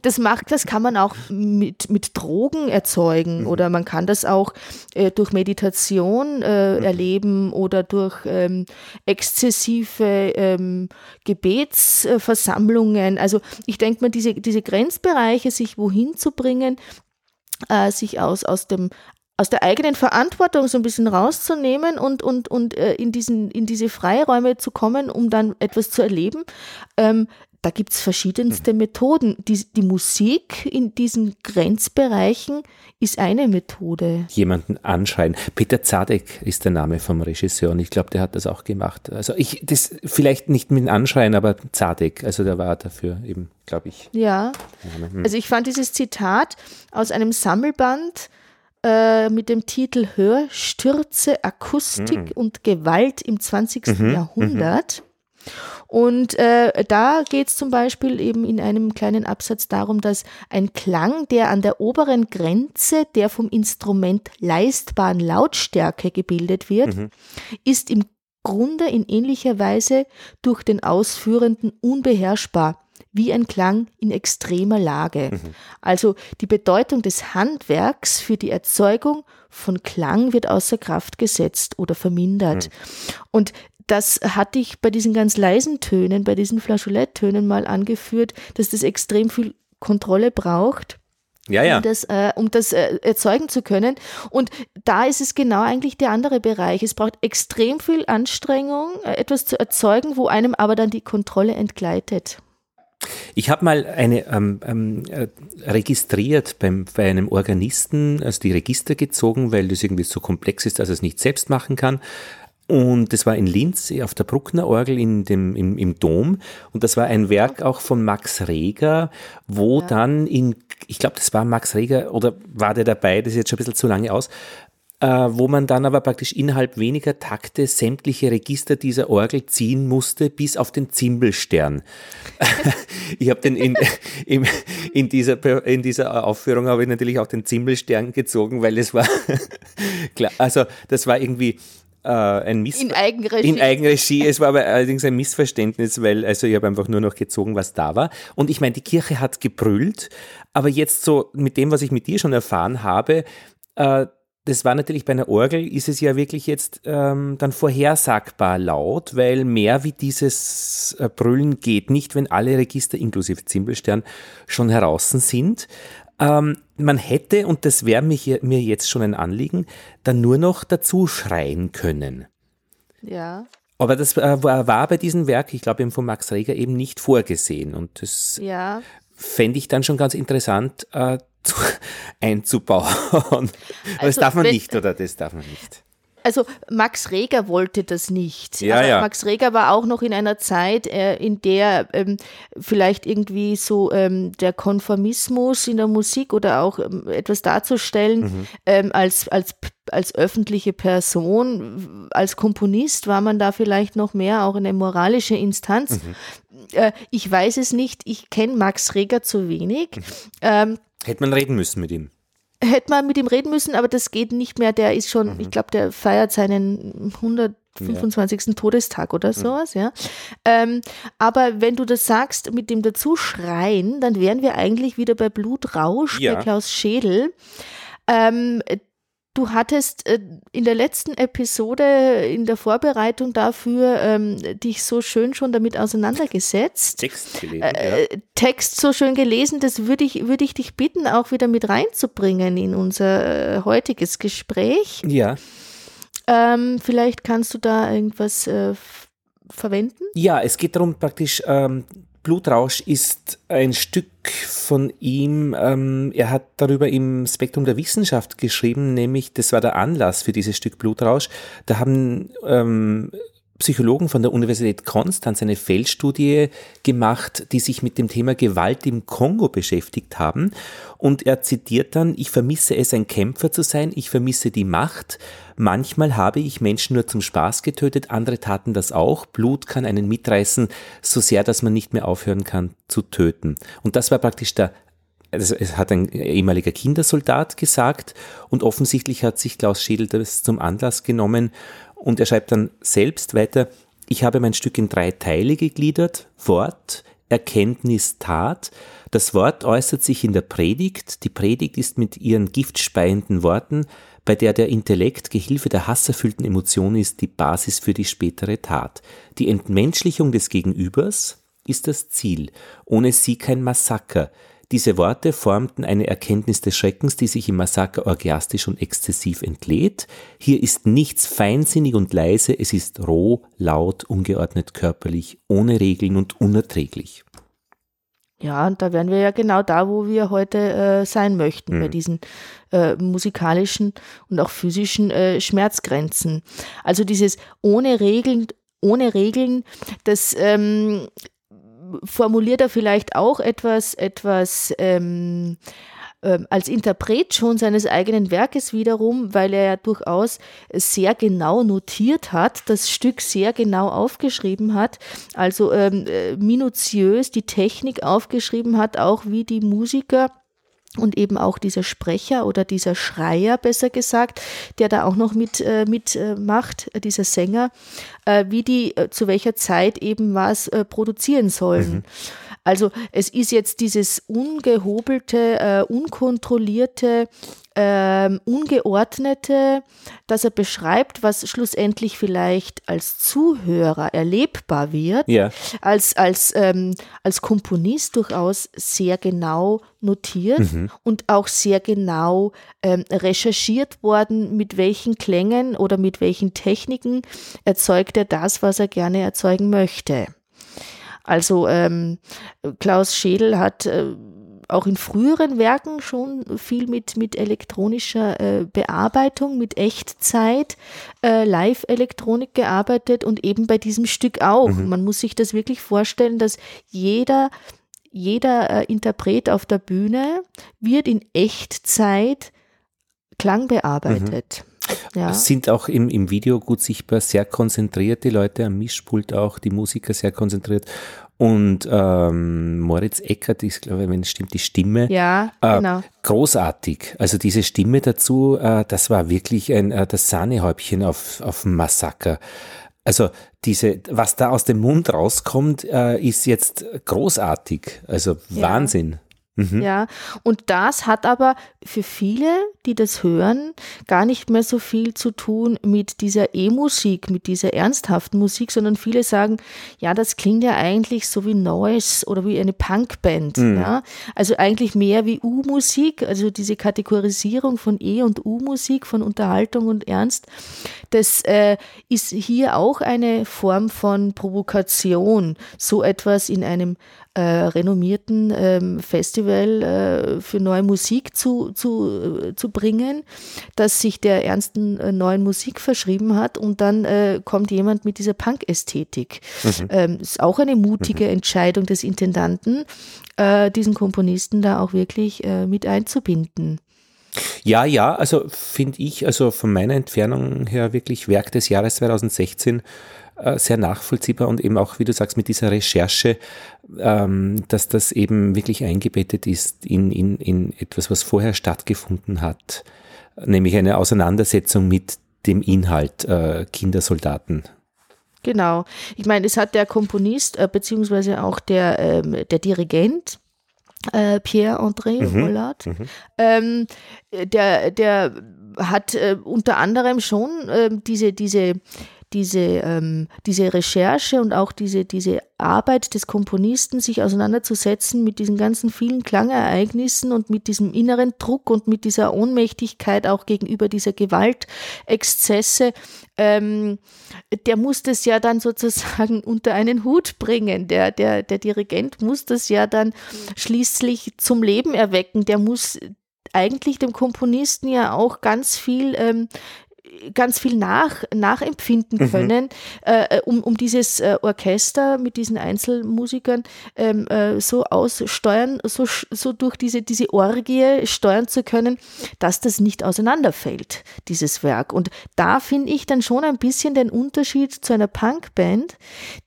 Speaker 1: das macht, das kann man auch mit, mit Drogen erzeugen mhm. oder man kann das auch äh, durch Meditation äh, mhm. erleben oder durch ähm, exzessive ähm, Gebetsversammlungen. Also ich denke mal, diese, diese Grenzbereiche, sich wohin zu bringen, äh, sich aus, aus dem aus der eigenen Verantwortung so ein bisschen rauszunehmen und, und, und äh, in, diesen, in diese Freiräume zu kommen, um dann etwas zu erleben. Ähm, da gibt es verschiedenste mhm. Methoden. Die, die Musik in diesen Grenzbereichen ist eine Methode.
Speaker 2: Jemanden anschreien. Peter Zadek ist der Name vom Regisseur und ich glaube, der hat das auch gemacht. Also ich, das vielleicht nicht mit Anschreien, aber Zadek, also der war dafür eben, glaube ich.
Speaker 1: Ja. Hm. Also ich fand dieses Zitat aus einem Sammelband äh, mit dem Titel Hörstürze, Akustik mhm. und Gewalt im 20. Mhm. Jahrhundert. Mhm. Und äh, da geht es zum Beispiel eben in einem kleinen Absatz darum, dass ein Klang, der an der oberen Grenze der vom Instrument leistbaren Lautstärke gebildet wird, mhm. ist im Grunde in ähnlicher Weise durch den Ausführenden unbeherrschbar, wie ein Klang in extremer Lage. Mhm. Also die Bedeutung des Handwerks für die Erzeugung von Klang wird außer Kraft gesetzt oder vermindert. Mhm. Und das hatte ich bei diesen ganz leisen Tönen, bei diesen Flageoletttönen mal angeführt, dass das extrem viel Kontrolle braucht.
Speaker 2: Ja, ja.
Speaker 1: Um das, äh, um das äh, erzeugen zu können. Und da ist es genau eigentlich der andere Bereich. Es braucht extrem viel Anstrengung, äh, etwas zu erzeugen, wo einem aber dann die Kontrolle entgleitet.
Speaker 2: Ich habe mal eine ähm, ähm, äh, registriert beim, bei einem Organisten, also die Register gezogen, weil das irgendwie so komplex ist, dass er es nicht selbst machen kann. Und das war in Linz auf der Bruckner Orgel in dem, im, im Dom. Und das war ein Werk auch von Max Reger, wo ja. dann in, ich glaube, das war Max Reger oder war der dabei, das ist jetzt schon ein bisschen zu lange aus, äh, wo man dann aber praktisch innerhalb weniger Takte sämtliche Register dieser Orgel ziehen musste, bis auf den Zimbelstern. ich habe den in, in, in, dieser, in dieser Aufführung habe ich natürlich auch den Zimbelstern gezogen, weil es war klar, also das war irgendwie äh, ein Miss
Speaker 1: in Eigenregie.
Speaker 2: In Eigenregie. Es war aber allerdings ein Missverständnis, weil also ich habe einfach nur noch gezogen, was da war. Und ich meine, die Kirche hat gebrüllt, aber jetzt so mit dem, was ich mit dir schon erfahren habe, äh, das war natürlich bei einer Orgel, ist es ja wirklich jetzt ähm, dann vorhersagbar laut, weil mehr wie dieses äh, Brüllen geht nicht, wenn alle Register inklusive Zimbelstern schon heraus sind. Ähm, man hätte, und das wäre mir jetzt schon ein Anliegen, dann nur noch dazu schreien können.
Speaker 1: Ja.
Speaker 2: Aber das äh, war bei diesem Werk, ich glaube, von Max Reger eben nicht vorgesehen. Und das
Speaker 1: ja.
Speaker 2: fände ich dann schon ganz interessant äh, zu, einzubauen. Also, das darf man wenn, nicht, oder das darf man nicht
Speaker 1: also Max Reger wollte das nicht.
Speaker 2: Ja,
Speaker 1: also
Speaker 2: ja.
Speaker 1: Max Reger war auch noch in einer Zeit, äh, in der ähm, vielleicht irgendwie so ähm, der Konformismus in der Musik oder auch ähm, etwas darzustellen mhm. Ähm, als, als, als öffentliche Person, als Komponist war man da vielleicht noch mehr auch eine moralische Instanz. Mhm. Äh, ich weiß es nicht, ich kenne Max Reger zu wenig. Mhm.
Speaker 2: Ähm, Hätte man reden müssen mit ihm
Speaker 1: hätte man mit ihm reden müssen, aber das geht nicht mehr. Der ist schon, mhm. ich glaube, der feiert seinen 125. Ja. Todestag oder mhm. sowas, mhm. ja. Ähm, aber wenn du das sagst, mit dem Dazuschreien, dann wären wir eigentlich wieder bei Blutrausch, ja. bei Klaus Schädel. Ähm, Du hattest äh, in der letzten Episode in der Vorbereitung dafür ähm, dich so schön schon damit auseinandergesetzt.
Speaker 2: Text gelesen. Äh,
Speaker 1: ja. Text so schön gelesen, das würde ich, würde ich dich bitten, auch wieder mit reinzubringen in unser äh, heutiges Gespräch.
Speaker 2: Ja.
Speaker 1: Ähm, vielleicht kannst du da irgendwas äh, verwenden?
Speaker 2: Ja, es geht darum, praktisch ähm, Blutrausch ist ein Stück von ihm, ähm, er hat darüber im Spektrum der Wissenschaft geschrieben, nämlich, das war der Anlass für dieses Stück Blutrausch, da haben ähm, Psychologen von der Universität Konstanz eine Feldstudie gemacht, die sich mit dem Thema Gewalt im Kongo beschäftigt haben. Und er zitiert dann, ich vermisse es, ein Kämpfer zu sein, ich vermisse die Macht. Manchmal habe ich Menschen nur zum Spaß getötet, andere taten das auch. Blut kann einen mitreißen, so sehr, dass man nicht mehr aufhören kann zu töten. Und das war praktisch der es hat ein ehemaliger Kindersoldat gesagt und offensichtlich hat sich Klaus Schädel das zum Anlass genommen, und er schreibt dann selbst weiter, ich habe mein Stück in drei Teile gegliedert, Wort, Erkenntnis, Tat. Das Wort äußert sich in der Predigt. Die Predigt ist mit ihren giftspeienden Worten, bei der der Intellekt Gehilfe der hasserfüllten Emotion ist, die Basis für die spätere Tat. Die Entmenschlichung des Gegenübers ist das Ziel. Ohne sie kein Massaker. Diese Worte formten eine Erkenntnis des Schreckens, die sich im Massaker orgiastisch und exzessiv entlädt. Hier ist nichts feinsinnig und leise, es ist roh, laut, ungeordnet körperlich, ohne Regeln und unerträglich.
Speaker 1: Ja, und da wären wir ja genau da, wo wir heute äh, sein möchten, mhm. bei diesen äh, musikalischen und auch physischen äh, Schmerzgrenzen. Also dieses ohne Regeln, ohne Regeln, das ähm, formuliert er vielleicht auch etwas, etwas ähm, ähm, als Interpret schon seines eigenen Werkes wiederum, weil er ja durchaus sehr genau notiert hat, das Stück sehr genau aufgeschrieben hat, also ähm, äh, minutiös die Technik aufgeschrieben hat, auch wie die Musiker und eben auch dieser Sprecher oder dieser Schreier, besser gesagt, der da auch noch mit, äh, mit äh, äh, dieser Sänger, äh, wie die äh, zu welcher Zeit eben was äh, produzieren sollen. Mhm. Also es ist jetzt dieses ungehobelte, äh, unkontrollierte, ähm, ungeordnete, dass er beschreibt, was schlussendlich vielleicht als Zuhörer erlebbar wird,
Speaker 2: ja.
Speaker 1: als, als, ähm, als Komponist durchaus sehr genau notiert mhm. und auch sehr genau ähm, recherchiert worden, mit welchen Klängen oder mit welchen Techniken erzeugt er das, was er gerne erzeugen möchte. Also ähm, Klaus Schädel hat äh, auch in früheren Werken schon viel mit, mit elektronischer äh, Bearbeitung, mit Echtzeit, äh, Live-Elektronik gearbeitet und eben bei diesem Stück auch. Mhm. Man muss sich das wirklich vorstellen, dass jeder, jeder äh, Interpret auf der Bühne wird in Echtzeit Klang bearbeitet. Mhm.
Speaker 2: Ja. Sind auch im, im Video gut sichtbar, sehr konzentriert, die Leute am Mischpult auch, die Musiker sehr konzentriert. Und ähm, Moritz Eckert ist, glaube ich, wenn es stimmt, die Stimme.
Speaker 1: Ja, äh, genau.
Speaker 2: Großartig. Also diese Stimme dazu, äh, das war wirklich ein, äh, das Sahnehäubchen auf, auf Massaker. Also diese, was da aus dem Mund rauskommt, äh, ist jetzt großartig. Also ja. Wahnsinn.
Speaker 1: Mhm. Ja, und das hat aber für viele, die das hören, gar nicht mehr so viel zu tun mit dieser E-Musik, mit dieser ernsthaften Musik, sondern viele sagen, ja, das klingt ja eigentlich so wie Noise oder wie eine Punkband. Mhm. Ja? Also eigentlich mehr wie U-Musik, also diese Kategorisierung von E- und U-Musik, von Unterhaltung und Ernst, das äh, ist hier auch eine Form von Provokation, so etwas in einem äh, renommierten ähm, Festival äh, für neue Musik zu, zu, äh, zu bringen, das sich der ernsten äh, neuen Musik verschrieben hat und dann äh, kommt jemand mit dieser Punk-Ästhetik. Mhm. Ähm, ist auch eine mutige mhm. Entscheidung des Intendanten, äh, diesen Komponisten da auch wirklich mit einzubinden.
Speaker 2: Ja, ja, also finde ich, also von meiner Entfernung her wirklich Werk des Jahres 2016 äh, sehr nachvollziehbar und eben auch, wie du sagst, mit dieser Recherche, ähm, dass das eben wirklich eingebettet ist in, in, in etwas, was vorher stattgefunden hat, nämlich eine Auseinandersetzung mit dem Inhalt äh, Kindersoldaten.
Speaker 1: Genau. Ich meine, es hat der Komponist äh, beziehungsweise auch der, ähm, der Dirigent äh, Pierre-André mhm. Rollard, mhm. Ähm, der, der hat äh, unter anderem schon äh, diese, diese diese, ähm, diese Recherche und auch diese, diese Arbeit des Komponisten, sich auseinanderzusetzen mit diesen ganzen vielen Klangereignissen und mit diesem inneren Druck und mit dieser Ohnmächtigkeit auch gegenüber dieser Gewaltexzesse, ähm, der muss das ja dann sozusagen unter einen Hut bringen. Der, der, der Dirigent muss das ja dann schließlich zum Leben erwecken. Der muss eigentlich dem Komponisten ja auch ganz viel ähm, ganz viel nach, nachempfinden mhm. können, mhm. äh, um, um dieses äh, Orchester mit diesen Einzelmusikern ähm, äh, so aussteuern, so, so durch diese, diese Orgie steuern zu können, dass das nicht auseinanderfällt, dieses Werk. Und da finde ich dann schon ein bisschen den Unterschied zu einer Punkband,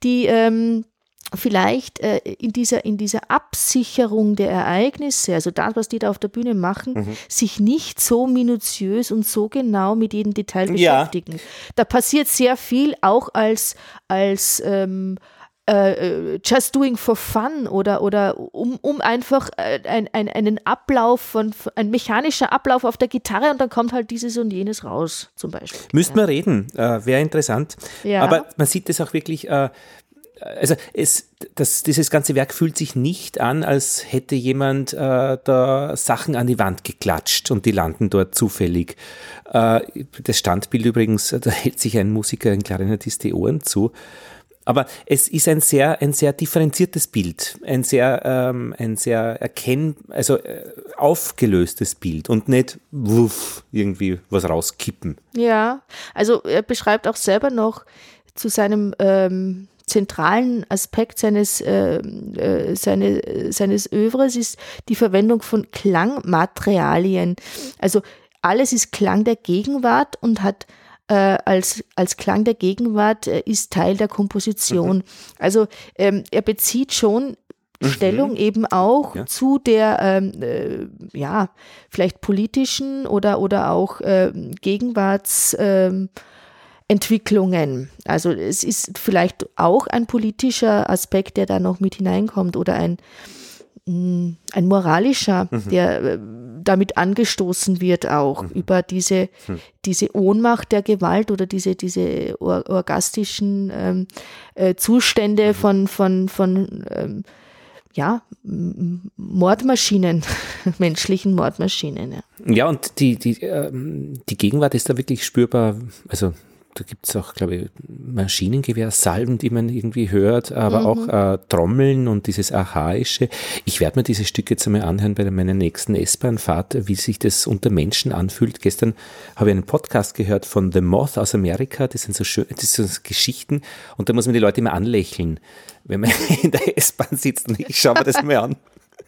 Speaker 1: die ähm, vielleicht äh, in, dieser, in dieser Absicherung der Ereignisse, also das, was die da auf der Bühne machen, mhm. sich nicht so minutiös und so genau mit jedem Detail beschäftigen. Ja. Da passiert sehr viel auch als, als ähm, äh, äh just doing for fun oder, oder um, um einfach äh, ein, ein, einen Ablauf von, ein mechanischer Ablauf auf der Gitarre und dann kommt halt dieses und jenes raus, zum Beispiel.
Speaker 2: Müssten ja. wir reden, äh, wäre interessant. Ja. Aber man sieht das auch wirklich, äh, also es, das, dieses ganze Werk fühlt sich nicht an, als hätte jemand äh, da Sachen an die Wand geklatscht und die landen dort zufällig. Äh, das Standbild übrigens, da hält sich ein Musiker, ein Klarinettist die Ohren zu. Aber es ist ein sehr, ein sehr differenziertes Bild, ein sehr, ähm, ein sehr erkenn, also äh, aufgelöstes Bild und nicht wuff, irgendwie was rauskippen.
Speaker 1: Ja, also er beschreibt auch selber noch zu seinem ähm, zentralen Aspekt seines, äh, äh, seine, seines Övres ist die Verwendung von Klangmaterialien. Also alles ist Klang der Gegenwart und hat äh, als, als Klang der Gegenwart äh, ist Teil der Komposition. Mhm. Also ähm, er bezieht schon mhm. Stellung eben auch ja. zu der, ähm, äh, ja, vielleicht politischen oder, oder auch äh, Gegenwartsentwicklungen. Ähm, also es ist vielleicht auch ein politischer Aspekt, der da noch mit hineinkommt oder ein, mh, ein moralischer, mhm. der äh, damit angestoßen wird auch mhm. über diese, mhm. diese Ohnmacht der Gewalt oder diese, diese or orgastischen ähm, äh, Zustände mhm. von, von, von ähm, ja, Mordmaschinen, menschlichen Mordmaschinen.
Speaker 2: Ja, ja und die, die, ähm, die Gegenwart ist da wirklich spürbar, also da gibt es auch, glaube ich, Maschinengewehrsalben, die man irgendwie hört, aber mhm. auch äh, Trommeln und dieses Archaische. Ich werde mir diese Stücke jetzt einmal anhören bei meiner nächsten S-Bahn-Fahrt, wie sich das unter Menschen anfühlt. Gestern habe ich einen Podcast gehört von The Moth aus Amerika, das sind so schön, das sind so Geschichten und da muss man die Leute immer anlächeln, wenn man in der S-Bahn sitzt und ich schaue mir das mal an.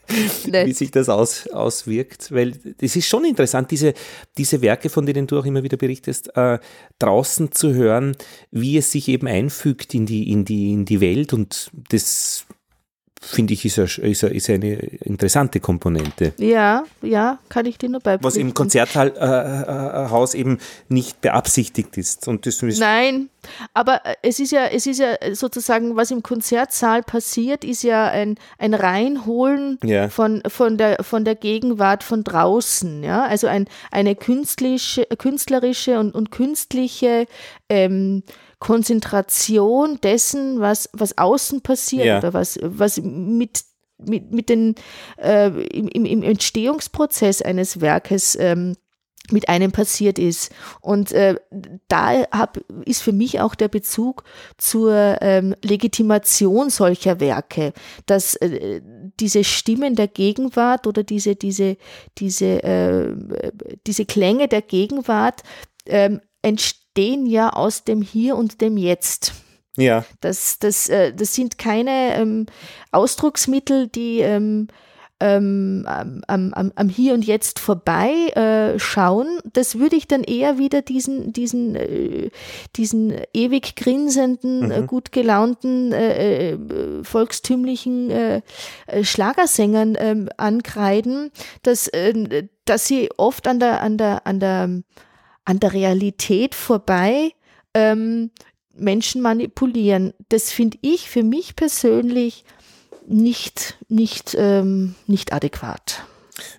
Speaker 2: Wie sich das aus, auswirkt, weil es ist schon interessant, diese, diese Werke, von denen du auch immer wieder berichtest, äh, draußen zu hören, wie es sich eben einfügt in die, in die, in die Welt und das finde ich, ist, ist, ist eine interessante Komponente.
Speaker 1: Ja, ja, kann ich dir nur beipflichten.
Speaker 2: Was im Konzerthaus äh, äh, eben nicht beabsichtigt ist. Und das
Speaker 1: Nein, aber äh, es ist ja, es ist ja sozusagen, was im Konzertsaal passiert, ist ja ein, ein Reinholen ja. von, von, der, von der Gegenwart von draußen. Ja? Also ein, eine künstliche, künstlerische und, und künstliche ähm, Konzentration dessen, was, was außen passiert ja. oder was, was mit, mit, mit den, äh, im, im Entstehungsprozess eines Werkes ähm, mit einem passiert ist. Und äh, da hab, ist für mich auch der Bezug zur ähm, Legitimation solcher Werke, dass äh, diese Stimmen der Gegenwart oder diese, diese, diese, äh, diese Klänge der Gegenwart ähm, entstehen entstehen ja aus dem Hier und dem Jetzt.
Speaker 2: Ja.
Speaker 1: Das, das, äh, das sind keine ähm, Ausdrucksmittel, die ähm, ähm, am, am, am Hier und Jetzt vorbei äh, schauen. Das würde ich dann eher wieder diesen, diesen, äh, diesen ewig grinsenden, mhm. äh, gut gelaunten, äh, äh, volkstümlichen äh, Schlagersängern ähm, ankreiden, dass, dass sie oft an der, an der, an der an der Realität vorbei ähm, Menschen manipulieren. Das finde ich für mich persönlich nicht, nicht, ähm, nicht adäquat.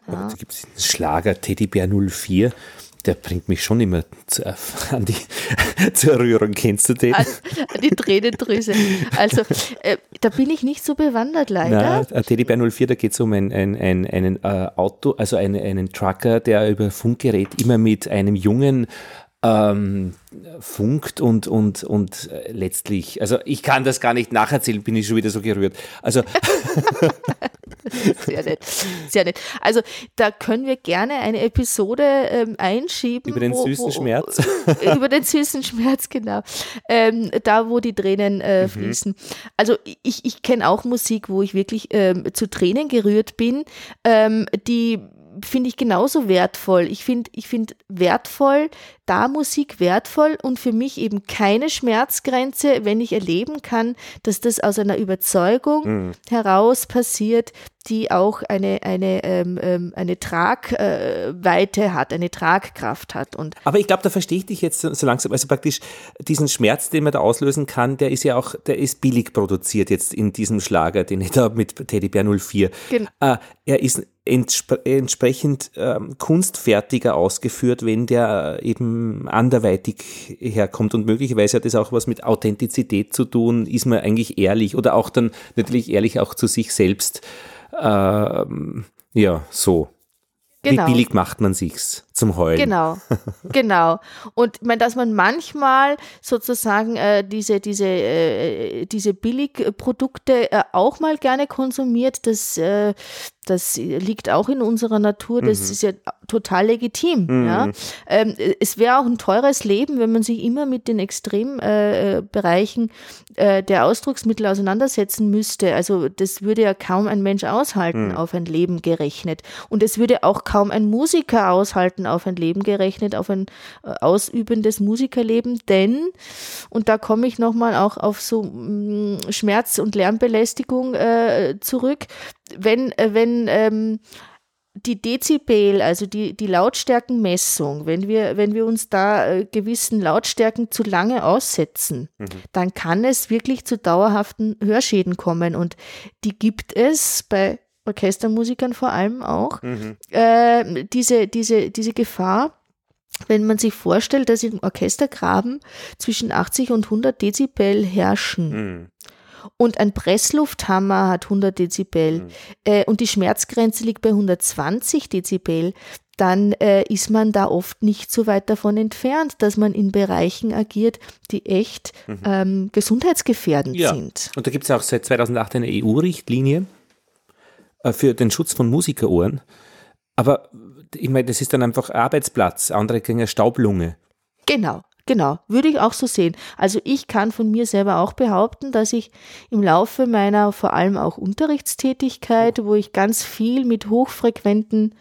Speaker 2: Ja. Da gibt es den Schlager Teddybär 04 der bringt mich schon immer zu, an die, zur Rührung. Kennst du den? An,
Speaker 1: an die Tränendrüse. Also, äh, da bin ich nicht so bewandert, leider.
Speaker 2: Na, Teddybär 04, da geht es um ein, ein, ein, einen äh, Auto, also einen, einen Trucker, der über Funkgerät immer mit einem jungen ähm, funkt und, und, und äh, letztlich, also ich kann das gar nicht nacherzählen, bin ich schon wieder so gerührt. Also
Speaker 1: sehr nett, sehr nett. Also da können wir gerne eine Episode ähm, einschieben.
Speaker 2: Über den wo, süßen wo, Schmerz.
Speaker 1: über den süßen Schmerz, genau. Ähm, da, wo die Tränen äh, mhm. fließen. Also ich, ich kenne auch Musik, wo ich wirklich ähm, zu Tränen gerührt bin, ähm, die finde ich genauso wertvoll. Ich finde ich find wertvoll, da Musik wertvoll und für mich eben keine Schmerzgrenze, wenn ich erleben kann, dass das aus einer Überzeugung mhm. heraus passiert, die auch eine, eine, ähm, ähm eine Tragweite äh, hat, eine Tragkraft hat. Und
Speaker 2: Aber ich glaube, da verstehe ich dich jetzt so langsam. Also praktisch diesen Schmerz, den man da auslösen kann, der ist ja auch, der ist billig produziert jetzt in diesem Schlager, den ich da mit Teddybär 04. Gen äh, er ist entspre entsprechend ähm, kunstfertiger ausgeführt, wenn der äh, eben anderweitig herkommt. Und möglicherweise hat das auch was mit Authentizität zu tun. Ist man eigentlich ehrlich oder auch dann natürlich ehrlich auch zu sich selbst. Ähm, ja, so. Genau. Wie billig macht man sich's zum Heulen?
Speaker 1: Genau, genau. Und ich meine, dass man manchmal sozusagen äh, diese, diese, äh, diese Billigprodukte äh, auch mal gerne konsumiert, das, äh, Das liegt auch in unserer Natur, das mhm. ist ja total legitim. Mhm. Ja? Ähm, es wäre auch ein teures Leben, wenn man sich immer mit den Extrembereichen äh, äh, der Ausdrucksmittel auseinandersetzen müsste. Also das würde ja kaum ein Mensch aushalten mhm. auf ein Leben gerechnet. Und es würde auch kaum ein Musiker aushalten auf ein Leben gerechnet, auf ein äh, ausübendes Musikerleben. Denn, und da komme ich nochmal auch auf so mh, mm, Schmerz- und Lärmbelästigung äh, zurück, wenn, äh, wenn ähm, die Dezibel, also die, die Lautstärkenmessung, wenn wir, wenn wir uns da äh, gewissen Lautstärken zu lange aussetzen, mhm. dann kann es wirklich zu dauerhaften Hörschäden kommen. Und die gibt es bei Orchestermusikern vor allem auch. Mhm. Äh, diese, diese, diese Gefahr, wenn man sich vorstellt, dass im Orchestergraben zwischen 80 und 100 Dezibel herrschen. Mhm und ein Presslufthammer hat 100 Dezibel mhm. äh, und die Schmerzgrenze liegt bei 120 Dezibel, dann äh, ist man da oft nicht so weit davon entfernt, dass man in Bereichen agiert, die echt mhm. ähm, gesundheitsgefährdend ja. sind.
Speaker 2: Und da gibt es auch seit 2008 eine EU-Richtlinie für den Schutz von Musikerohren. Aber ich meine, das ist dann einfach Arbeitsplatz, andere kriegen Staublunge.
Speaker 1: Genau. Genau, würde ich auch so sehen. Also ich kann von mir selber auch behaupten, dass ich im Laufe meiner vor allem auch Unterrichtstätigkeit, wo ich ganz viel mit hochfrequenten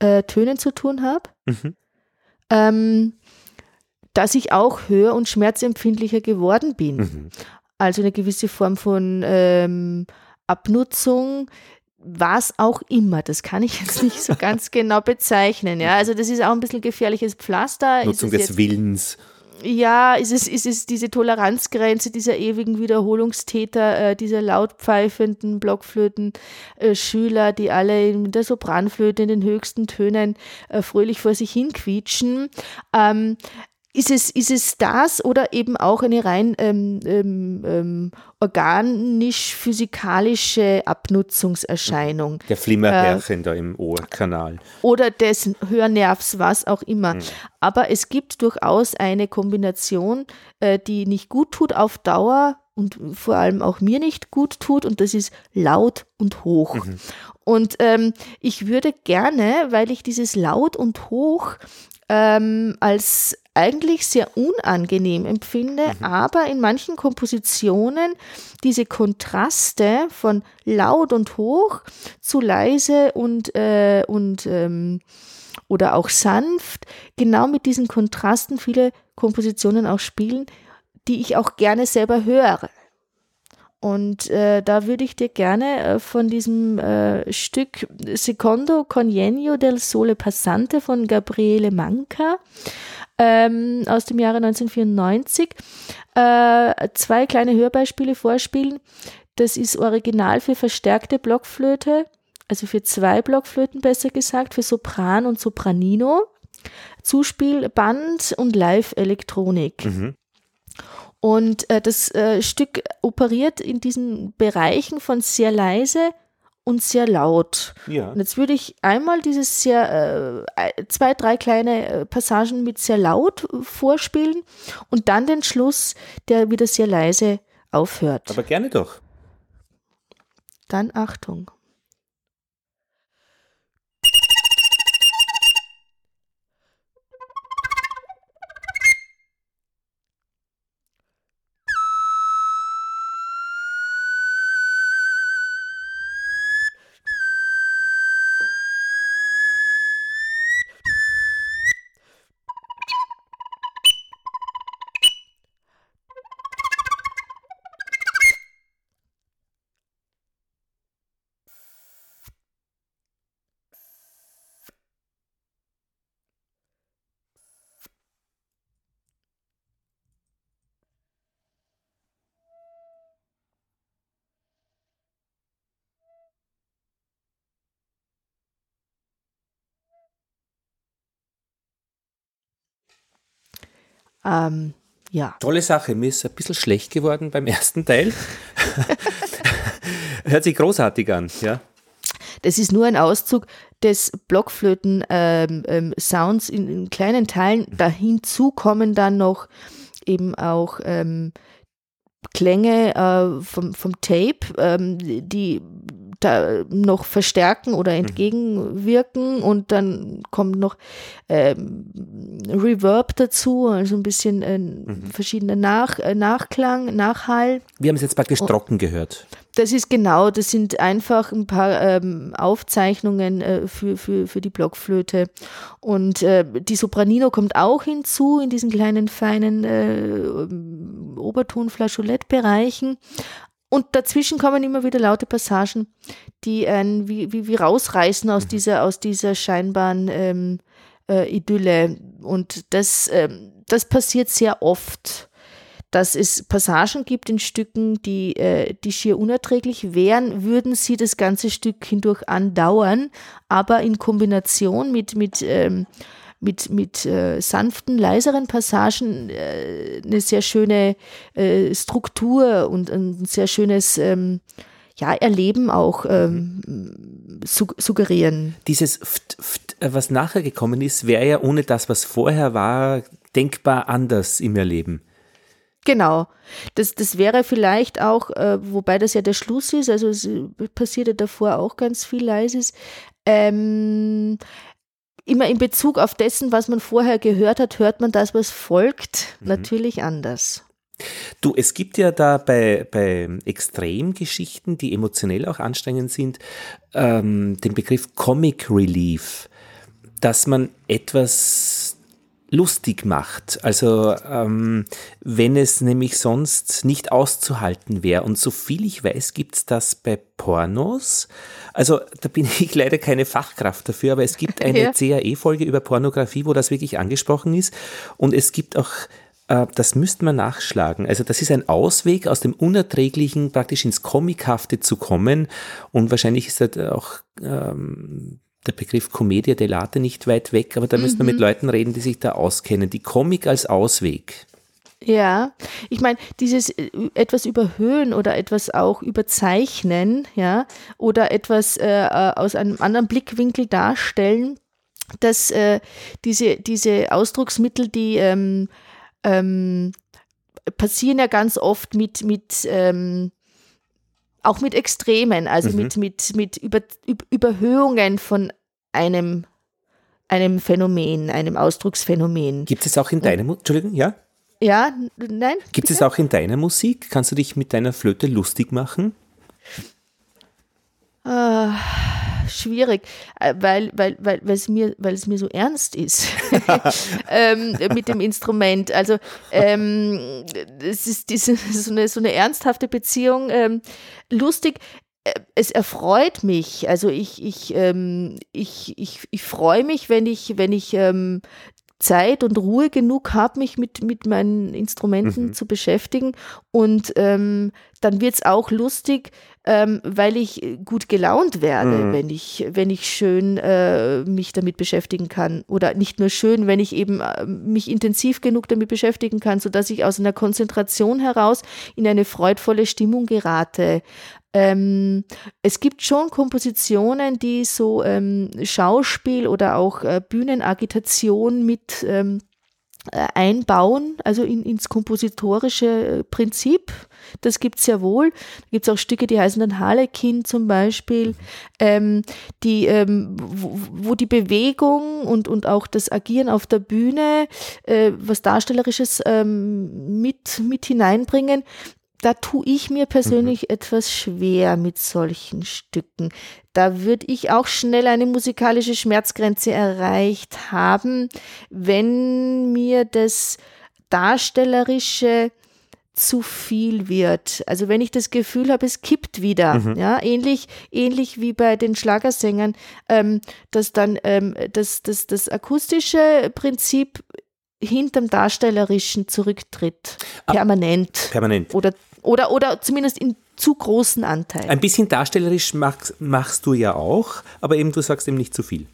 Speaker 1: äh, Tönen zu tun habe, mhm. ähm, dass ich auch hör- und schmerzempfindlicher geworden bin. Mhm. Also eine gewisse Form von ähm, Abnutzung, was auch immer, das kann ich jetzt nicht so ganz genau bezeichnen. Ja, also das ist auch ein bisschen gefährliches Pflaster.
Speaker 2: Nutzung des Willens
Speaker 1: ja, ist es, ist es diese Toleranzgrenze dieser ewigen Wiederholungstäter, äh, dieser lautpfeifenden Blockflöten-Schüler, äh, die alle mit der Sopranflöte in den höchsten Tönen äh, fröhlich vor sich hin quietschen. Ähm, ist es, ist es das oder eben auch eine rein ähm, ähm, ähm organisch-physikalische Abnutzungserscheinung?
Speaker 2: Der Flimmerhärchen äh, da im Ohrkanal.
Speaker 1: Oder des Hörnervs, was auch immer. Mhm. Aber es gibt durchaus eine Kombination, äh, die nicht gut tut auf Dauer und vor allem auch mir nicht gut tut und das ist laut und hoch. Mhm. Und ähm, ich würde gerne, weil ich dieses laut und hoch ähm, als eigentlich sehr unangenehm empfinde, mhm. aber in manchen Kompositionen diese Kontraste von laut und hoch zu leise und, äh, und ähm, oder auch sanft, genau mit diesen Kontrasten viele Kompositionen auch spielen, die ich auch gerne selber höre. Und äh, da würde ich dir gerne äh, von diesem äh, Stück Secondo Congenio del Sole Passante von Gabriele Manca ähm, aus dem Jahre 1994 äh, zwei kleine Hörbeispiele vorspielen. Das ist original für verstärkte Blockflöte, also für zwei Blockflöten besser gesagt, für Sopran und Sopranino, Zuspielband und Live-Elektronik. Mhm. Und äh, das äh, Stück operiert in diesen Bereichen von sehr leise und sehr laut. Ja. Und jetzt würde ich einmal dieses sehr, äh, zwei, drei kleine äh, Passagen mit sehr laut vorspielen und dann den Schluss, der wieder sehr leise aufhört.
Speaker 2: Aber gerne doch.
Speaker 1: Dann Achtung. Ähm, ja.
Speaker 2: Tolle Sache. Mir ist ein bisschen schlecht geworden beim ersten Teil. Hört sich großartig an, ja.
Speaker 1: Das ist nur ein Auszug des Blockflöten-Sounds ähm, ähm, in, in, kleinen Teilen. Dahinzu kommen dann noch eben auch ähm, Klänge äh, vom, vom Tape, ähm, die da noch verstärken oder mhm. entgegenwirken und dann kommt noch ähm, Reverb dazu, also ein bisschen äh, mhm. verschiedener Nach, äh, Nachklang, Nachhall.
Speaker 2: Wir haben es jetzt praktisch trocken gehört.
Speaker 1: Das ist genau, das sind einfach ein paar ähm, Aufzeichnungen äh, für, für, für die Blockflöte. Und äh, die Sopranino kommt auch hinzu in diesen kleinen feinen äh, Oberton-Flageolettbereichen. Und dazwischen kommen immer wieder laute Passagen, die ein, wie, wie, wie rausreißen aus mhm. dieser, aus dieser scheinbaren ähm, äh, Idylle. Und das, ähm, das passiert sehr oft dass es Passagen gibt in Stücken, die, äh, die schier unerträglich wären, würden sie das ganze Stück hindurch andauern, aber in Kombination mit, mit, ähm, mit, mit äh, sanften, leiseren Passagen äh, eine sehr schöne äh, Struktur und ein sehr schönes ähm, ja, Erleben auch ähm, su suggerieren.
Speaker 2: Dieses, Ft, Ft, äh, was nachher gekommen ist, wäre ja ohne das, was vorher war, denkbar anders im Erleben.
Speaker 1: Genau. Das, das wäre vielleicht auch, äh, wobei das ja der Schluss ist, also es passierte davor auch ganz viel Leises, ähm, immer in Bezug auf dessen, was man vorher gehört hat, hört man das, was folgt, mhm. natürlich anders.
Speaker 2: Du, es gibt ja da bei, bei Extremgeschichten, die emotionell auch anstrengend sind, ähm, den Begriff Comic Relief, dass man etwas lustig macht. Also ähm, wenn es nämlich sonst nicht auszuhalten wäre. Und so viel ich weiß, gibt es das bei Pornos. Also da bin ich leider keine Fachkraft dafür, aber es gibt eine ja. CAE-Folge über Pornografie, wo das wirklich angesprochen ist. Und es gibt auch äh, das müsste man nachschlagen. Also das ist ein Ausweg aus dem Unerträglichen praktisch ins Comichafte zu kommen und wahrscheinlich ist das auch ähm, der Begriff Commedia dell'arte nicht weit weg, aber da müssen wir mit mhm. Leuten reden, die sich da auskennen. Die Comic als Ausweg.
Speaker 1: Ja, ich meine, dieses äh, etwas überhöhen oder etwas auch überzeichnen, ja, oder etwas äh, äh, aus einem anderen Blickwinkel darstellen, dass äh, diese, diese Ausdrucksmittel, die ähm, ähm, passieren ja ganz oft mit, mit ähm, auch mit Extremen, also mhm. mit, mit, mit Über, Überhöhungen von einem, einem Phänomen, einem Ausdrucksphänomen.
Speaker 2: Gibt es auch in deiner Musik, Entschuldigung, ja?
Speaker 1: Ja, nein.
Speaker 2: Gibt bitte? es auch in deiner Musik? Kannst du dich mit deiner Flöte lustig machen?
Speaker 1: Äh, schwierig, äh, weil, weil, weil, weil, es mir, weil es mir so ernst ist ähm, mit dem Instrument. Also ähm, es ist diese, so, eine, so eine ernsthafte Beziehung. Ähm, lustig, äh, es erfreut mich. Also ich, ich, ähm, ich, ich, ich freue mich, wenn ich, wenn ich ähm, Zeit und Ruhe genug habe, mich mit, mit meinen Instrumenten mhm. zu beschäftigen. Und ähm, dann wird es auch lustig, ähm, weil ich gut gelaunt werde, mhm. wenn, ich, wenn ich schön äh, mich damit beschäftigen kann. Oder nicht nur schön, wenn ich eben äh, mich intensiv genug damit beschäftigen kann, sodass ich aus einer Konzentration heraus in eine freudvolle Stimmung gerate. Ähm, es gibt schon Kompositionen, die so ähm, Schauspiel oder auch äh, Bühnenagitation mit ähm, äh, einbauen, also in, ins kompositorische äh, Prinzip. Das gibt es ja wohl. Da gibt es auch Stücke, die heißen dann Harlekin zum Beispiel, ähm, die, ähm, wo, wo, die Bewegung und, und auch das Agieren auf der Bühne äh, was Darstellerisches ähm, mit, mit hineinbringen da tue ich mir persönlich mhm. etwas schwer mit solchen Stücken. Da würde ich auch schnell eine musikalische Schmerzgrenze erreicht haben, wenn mir das Darstellerische zu viel wird. Also wenn ich das Gefühl habe, es kippt wieder, mhm. ja, ähnlich, ähnlich wie bei den Schlagersängern, ähm, dass dann ähm, das, das, das akustische Prinzip hinterm Darstellerischen zurücktritt. Ah, permanent.
Speaker 2: Permanent.
Speaker 1: Oder oder, oder zumindest in zu großen Anteilen.
Speaker 2: Ein bisschen darstellerisch machst, machst du ja auch, aber eben du sagst eben nicht zu viel.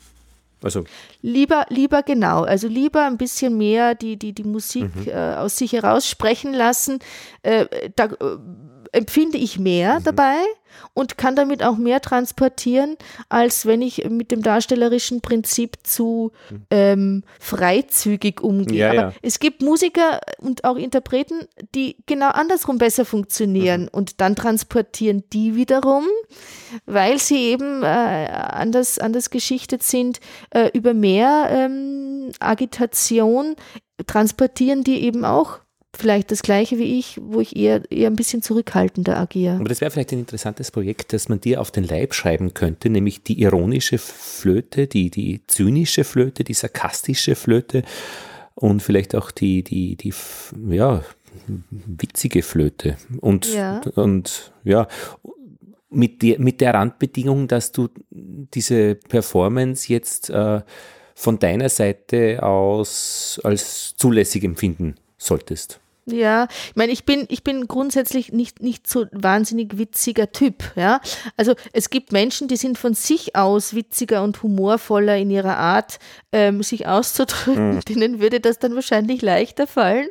Speaker 2: Also.
Speaker 1: Lieber, lieber genau, also lieber ein bisschen mehr die, die, die Musik mhm. äh, aus sich heraus sprechen lassen. Äh, da äh, empfinde ich mehr mhm. dabei und kann damit auch mehr transportieren, als wenn ich mit dem darstellerischen Prinzip zu mhm. ähm, freizügig umgehe. Ja, Aber ja. es gibt Musiker und auch Interpreten, die genau andersrum besser funktionieren mhm. und dann transportieren die wiederum weil sie eben äh, anders, anders geschichtet sind, äh, über mehr ähm, Agitation transportieren die eben auch vielleicht das gleiche wie ich, wo ich eher, eher ein bisschen zurückhaltender agiere.
Speaker 2: Aber das wäre vielleicht ein interessantes Projekt, das man dir auf den Leib schreiben könnte, nämlich die ironische Flöte, die, die zynische Flöte, die sarkastische Flöte und vielleicht auch die, die, die, ja, witzige Flöte. Und ja, und, ja mit, der, mit der Randbedingung, dass du diese Performance jetzt äh, von deiner Seite aus als zulässig empfinden solltest.
Speaker 1: Ja, ich meine, ich bin, ich bin grundsätzlich nicht, nicht so wahnsinnig witziger Typ, ja. Also es gibt Menschen, die sind von sich aus witziger und humorvoller in ihrer Art, ähm, sich auszudrücken, mhm. denen würde das dann wahrscheinlich leichter fallen.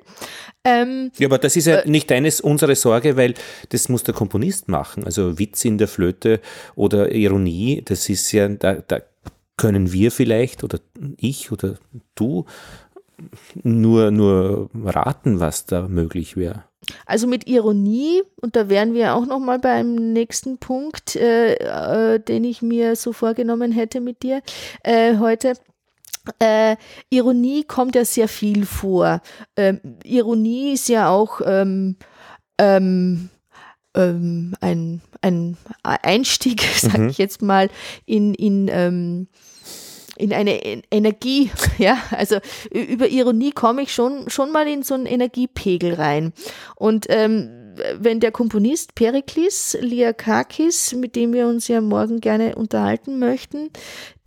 Speaker 2: Ähm, ja, aber das ist ja äh, nicht eines unsere Sorge, weil das muss der Komponist machen. Also Witz in der Flöte oder Ironie, das ist ja, da, da können wir vielleicht oder ich oder du nur, nur raten, was da möglich wäre.
Speaker 1: Also mit Ironie, und da wären wir auch noch mal beim nächsten Punkt, äh, äh, den ich mir so vorgenommen hätte mit dir äh, heute. Äh, Ironie kommt ja sehr viel vor. Ähm, Ironie ist ja auch ähm, ähm, ähm ein, ein Einstieg, sage mhm. ich jetzt mal, in, in ähm, in eine Energie, ja, also über Ironie komme ich schon, schon mal in so einen Energiepegel rein. Und ähm, wenn der Komponist Periklis Liakakis, mit dem wir uns ja morgen gerne unterhalten möchten,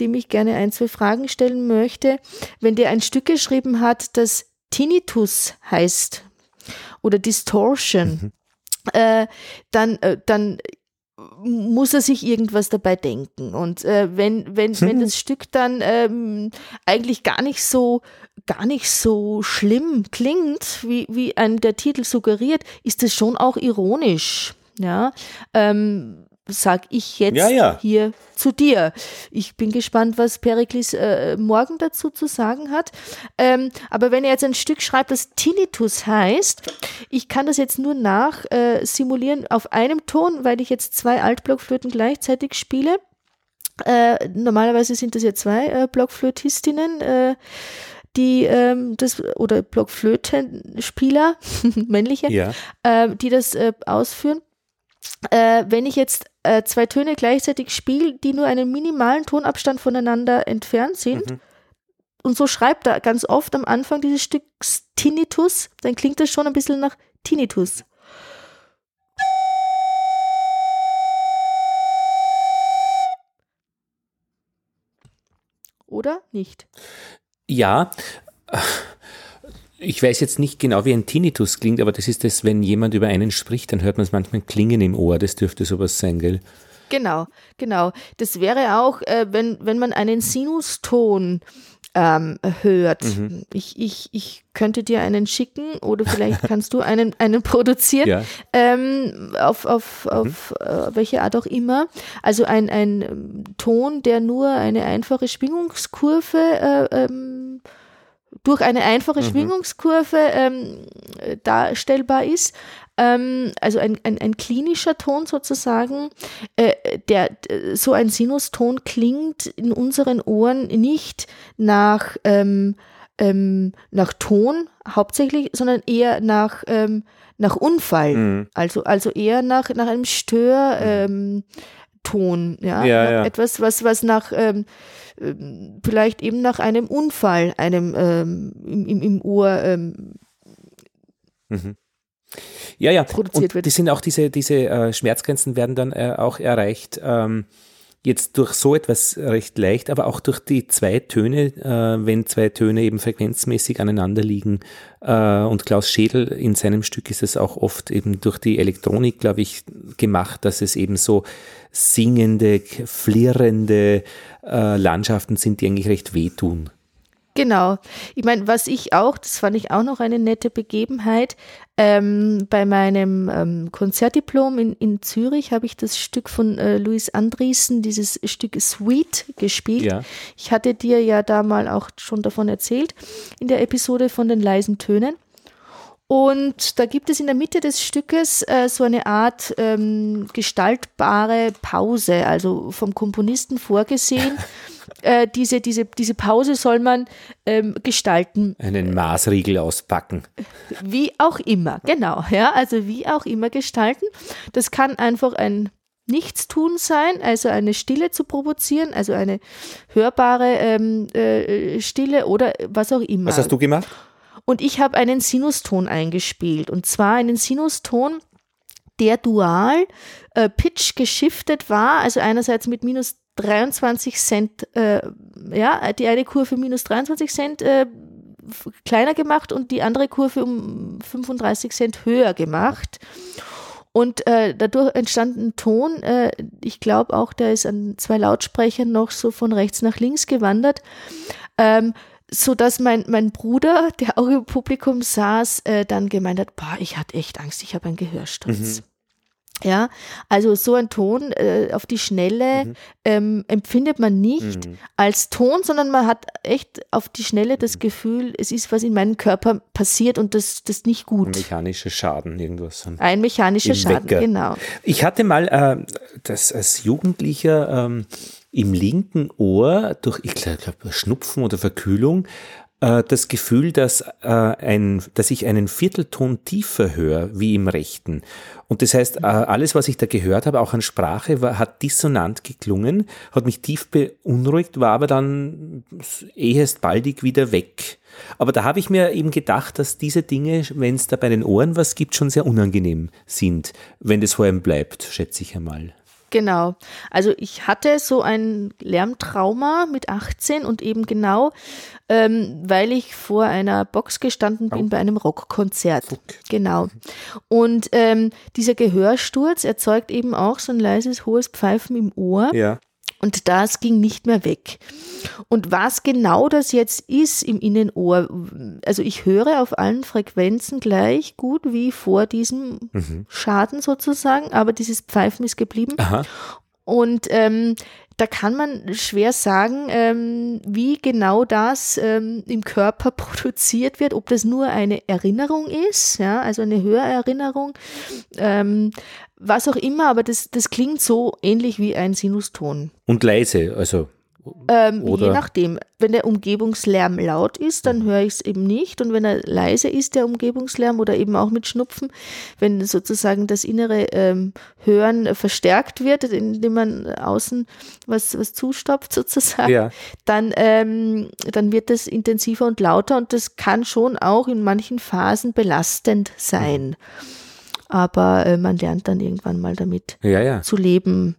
Speaker 1: dem ich gerne ein, zwei Fragen stellen möchte, wenn der ein Stück geschrieben hat, das Tinnitus heißt oder Distortion, mhm. äh, dann, äh, dann muss er sich irgendwas dabei denken. Und äh, wenn, wenn, hm. wenn das Stück dann ähm, eigentlich gar nicht so gar nicht so schlimm klingt, wie, wie ein der Titel suggeriert, ist es schon auch ironisch. Ja, ähm, sag ich jetzt ja, ja. hier zu dir. Ich bin gespannt, was Perikles äh, morgen dazu zu sagen hat. Ähm, aber wenn er jetzt ein Stück schreibt, das Tinnitus heißt, ich kann das jetzt nur nach äh, simulieren auf einem Ton, weil ich jetzt zwei Altblockflöten gleichzeitig spiele. Äh, normalerweise sind das ja zwei äh, Blockflötistinnen äh, die ähm, das oder Blockflötenspieler, männliche, ja. äh, die das äh, ausführen äh, wenn ich jetzt äh, zwei Töne gleichzeitig spiele, die nur einen minimalen Tonabstand voneinander entfernt sind, mhm. und so schreibt er ganz oft am Anfang dieses Stücks Tinnitus, dann klingt das schon ein bisschen nach Tinnitus. Oder nicht?
Speaker 2: Ja, ich weiß jetzt nicht genau, wie ein Tinnitus klingt, aber das ist das, wenn jemand über einen spricht, dann hört man es manchmal klingen im Ohr. Das dürfte sowas sein, gell?
Speaker 1: Genau, genau. Das wäre auch, äh, wenn, wenn man einen Sinuston ähm, hört. Mhm. Ich, ich, ich könnte dir einen schicken oder vielleicht kannst du einen, einen produzieren, ja. ähm, auf, auf, mhm. auf äh, welche Art auch immer. Also ein, ein Ton, der nur eine einfache Schwingungskurve äh, ähm, durch eine einfache mhm. Schwingungskurve ähm, darstellbar ist. Ähm, also ein, ein, ein, klinischer Ton sozusagen, äh, der so ein Sinuston klingt in unseren Ohren nicht nach, ähm, ähm nach Ton hauptsächlich, sondern eher nach, ähm, nach Unfall. Mhm. Also, also eher nach, nach einem Störton. Ähm, ja, ja, ja, etwas, was, was nach ähm, ähm, vielleicht eben nach einem Unfall, einem ähm, im, im, Ohr ähm,
Speaker 2: mhm. Ja, ja. Produziert und wird. Das sind auch diese, diese äh, Schmerzgrenzen werden dann äh, auch erreicht. Ähm, jetzt durch so etwas recht leicht, aber auch durch die zwei Töne, äh, wenn zwei Töne eben frequenzmäßig aneinander liegen. Äh, und Klaus Schädel in seinem Stück ist es auch oft eben durch die Elektronik, glaube ich, gemacht, dass es eben so singende, flirrende äh, Landschaften sind, die eigentlich recht wehtun.
Speaker 1: Genau. Ich meine, was ich auch, das fand ich auch noch eine nette Begebenheit, ähm, bei meinem ähm, Konzertdiplom in, in Zürich habe ich das Stück von äh, Louis Andriessen, dieses Stück Sweet, gespielt. Ja. Ich hatte dir ja da mal auch schon davon erzählt, in der Episode von den leisen Tönen. Und da gibt es in der Mitte des Stückes äh, so eine Art ähm, gestaltbare Pause, also vom Komponisten vorgesehen. äh, diese, diese, diese Pause soll man ähm, gestalten.
Speaker 2: Einen Maßriegel auspacken.
Speaker 1: Wie auch immer, genau. Ja, also wie auch immer gestalten. Das kann einfach ein Nichtstun sein, also eine Stille zu provozieren, also eine hörbare ähm, äh, Stille oder was auch immer.
Speaker 2: Was hast du gemacht?
Speaker 1: Und ich habe einen Sinuston eingespielt. Und zwar einen Sinuston, der dual äh, pitch geschiftet war, also einerseits mit minus 23 Cent, äh, ja, die eine Kurve minus 23 Cent äh, kleiner gemacht und die andere Kurve um 35 Cent höher gemacht. Und äh, dadurch entstand ein Ton, äh, ich glaube auch, der ist an zwei Lautsprechern noch so von rechts nach links gewandert. Ähm, so dass mein, mein Bruder, der auch im Publikum saß, äh, dann gemeint hat, boah, ich hatte echt Angst, ich habe einen Gehörsturz. Mhm. Ja, also so ein Ton äh, auf die Schnelle mhm. ähm, empfindet man nicht mhm. als Ton, sondern man hat echt auf die Schnelle das mhm. Gefühl, es ist was in meinem Körper passiert und das, das nicht gut.
Speaker 2: Ein mechanischer Schaden, irgendwas.
Speaker 1: Ein mechanischer Schaden,
Speaker 2: Wecker.
Speaker 1: genau.
Speaker 2: Ich hatte mal äh, das als Jugendlicher ähm, im linken Ohr durch, ich glaube, Schnupfen oder Verkühlung äh, das Gefühl, dass, äh, ein, dass ich einen Viertelton tiefer höre wie im rechten. Und das heißt, äh, alles, was ich da gehört habe, auch an Sprache, war, hat dissonant geklungen, hat mich tief beunruhigt, war aber dann ehest baldig wieder weg. Aber da habe ich mir eben gedacht, dass diese Dinge, wenn es da bei den Ohren was gibt, schon sehr unangenehm sind, wenn das vor allem bleibt, schätze ich einmal.
Speaker 1: Genau. Also ich hatte so ein Lärmtrauma mit 18 und eben genau, ähm, weil ich vor einer Box gestanden bin oh. bei einem Rockkonzert. Okay. Genau. Und ähm, dieser Gehörsturz erzeugt eben auch so ein leises, hohes Pfeifen im Ohr.
Speaker 2: Ja.
Speaker 1: Und das ging nicht mehr weg. Und was genau das jetzt ist im Innenohr, also ich höre auf allen Frequenzen gleich gut wie vor diesem mhm. Schaden sozusagen, aber dieses Pfeifen ist geblieben.
Speaker 2: Aha.
Speaker 1: Und ähm, da kann man schwer sagen, ähm, wie genau das ähm, im Körper produziert wird, ob das nur eine Erinnerung ist, ja, also eine Hörerinnerung, ähm, was auch immer, aber das, das klingt so ähnlich wie ein Sinuston.
Speaker 2: Und leise, also
Speaker 1: ähm, je nachdem. Wenn der Umgebungslärm laut ist, dann höre ich es eben nicht. Und wenn er leise ist, der Umgebungslärm oder eben auch mit Schnupfen, wenn sozusagen das innere ähm, Hören verstärkt wird, indem man außen was, was zustopft sozusagen,
Speaker 2: ja.
Speaker 1: dann, ähm, dann wird das intensiver und lauter und das kann schon auch in manchen Phasen belastend sein. Mhm aber äh, man lernt dann irgendwann mal damit
Speaker 2: ja, ja.
Speaker 1: zu leben.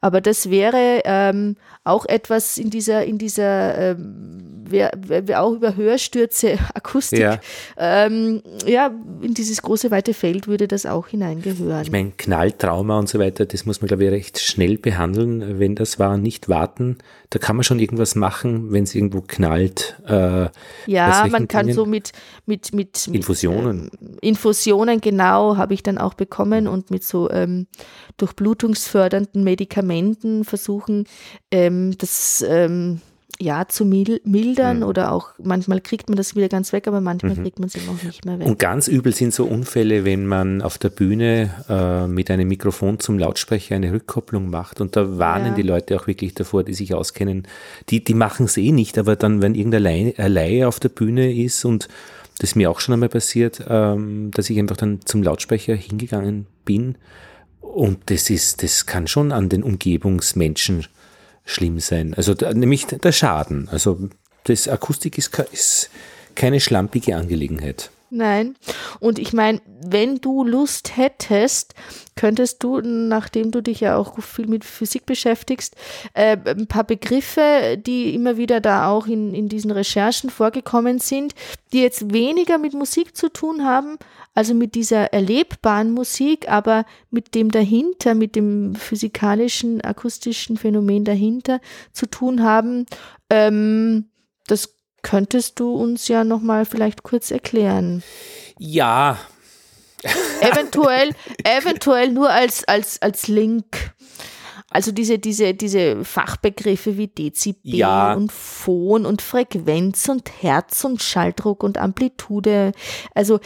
Speaker 1: Aber das wäre ähm, auch etwas in dieser, in dieser, ähm, wär, wär auch über Hörstürze, Akustik, ja. Ähm, ja, in dieses große weite Feld würde das auch hineingehören.
Speaker 2: Ich meine, Knalltrauma und so weiter, das muss man, glaube ich, recht schnell behandeln, wenn das war, nicht warten. Da kann man schon irgendwas machen, wenn es irgendwo knallt.
Speaker 1: Äh, ja, man kann Dingen? so mit, mit, mit,
Speaker 2: mit Infusionen.
Speaker 1: Äh, Infusionen, genau, habe ich dann auch bekommen mhm. und mit so ähm, durchblutungsfördernden Medikamenten versuchen, ähm, das ähm, ja, zu mildern mhm. oder auch manchmal kriegt man das wieder ganz weg, aber manchmal mhm. kriegt man es eben auch nicht mehr weg.
Speaker 2: Und ganz übel sind so Unfälle, wenn man auf der Bühne äh, mit einem Mikrofon zum Lautsprecher eine Rückkopplung macht und da warnen ja. die Leute auch wirklich davor, die sich auskennen. Die, die machen es eh nicht, aber dann, wenn irgendeine Laie auf der Bühne ist und das ist mir auch schon einmal passiert, ähm, dass ich einfach dann zum Lautsprecher hingegangen bin und das ist, das kann schon an den Umgebungsmenschen schlimm sein. Also da, nämlich der Schaden. Also das Akustik ist, ist keine schlampige Angelegenheit.
Speaker 1: Nein. Und ich meine, wenn du Lust hättest, könntest du, nachdem du dich ja auch viel mit Physik beschäftigst, äh, ein paar Begriffe, die immer wieder da auch in, in diesen Recherchen vorgekommen sind, die jetzt weniger mit Musik zu tun haben, also mit dieser erlebbaren Musik, aber mit dem dahinter, mit dem physikalischen, akustischen Phänomen dahinter zu tun haben. Ähm, das könntest du uns ja nochmal vielleicht kurz erklären.
Speaker 2: Ja.
Speaker 1: eventuell, eventuell nur als, als, als Link. Also diese, diese, diese Fachbegriffe wie Dezibel ja. und Phon und Frequenz und Herz und Schalldruck und Amplitude. Also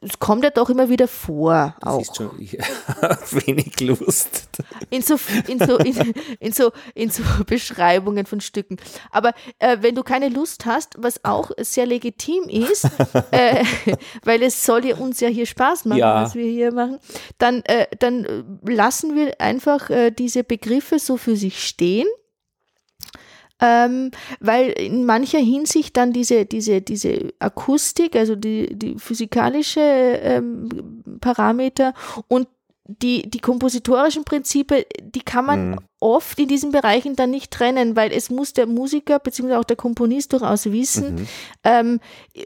Speaker 1: es kommt ja doch immer wieder vor. Auch.
Speaker 2: Das ist schon wenig Lust.
Speaker 1: In so, in, so, in, in, so, in so Beschreibungen von Stücken. Aber äh, wenn du keine Lust hast, was auch sehr legitim ist, äh, weil es soll ja uns ja hier Spaß machen, ja. was wir hier machen, dann, äh, dann lassen wir einfach äh, diese Begriffe so für sich stehen ähm, weil in mancher Hinsicht dann diese, diese, diese Akustik, also die, die physikalische ähm, Parameter und die, die kompositorischen Prinzipien, die kann man mhm oft in diesen Bereichen dann nicht trennen, weil es muss der Musiker bzw. auch der Komponist durchaus wissen, mhm. ähm,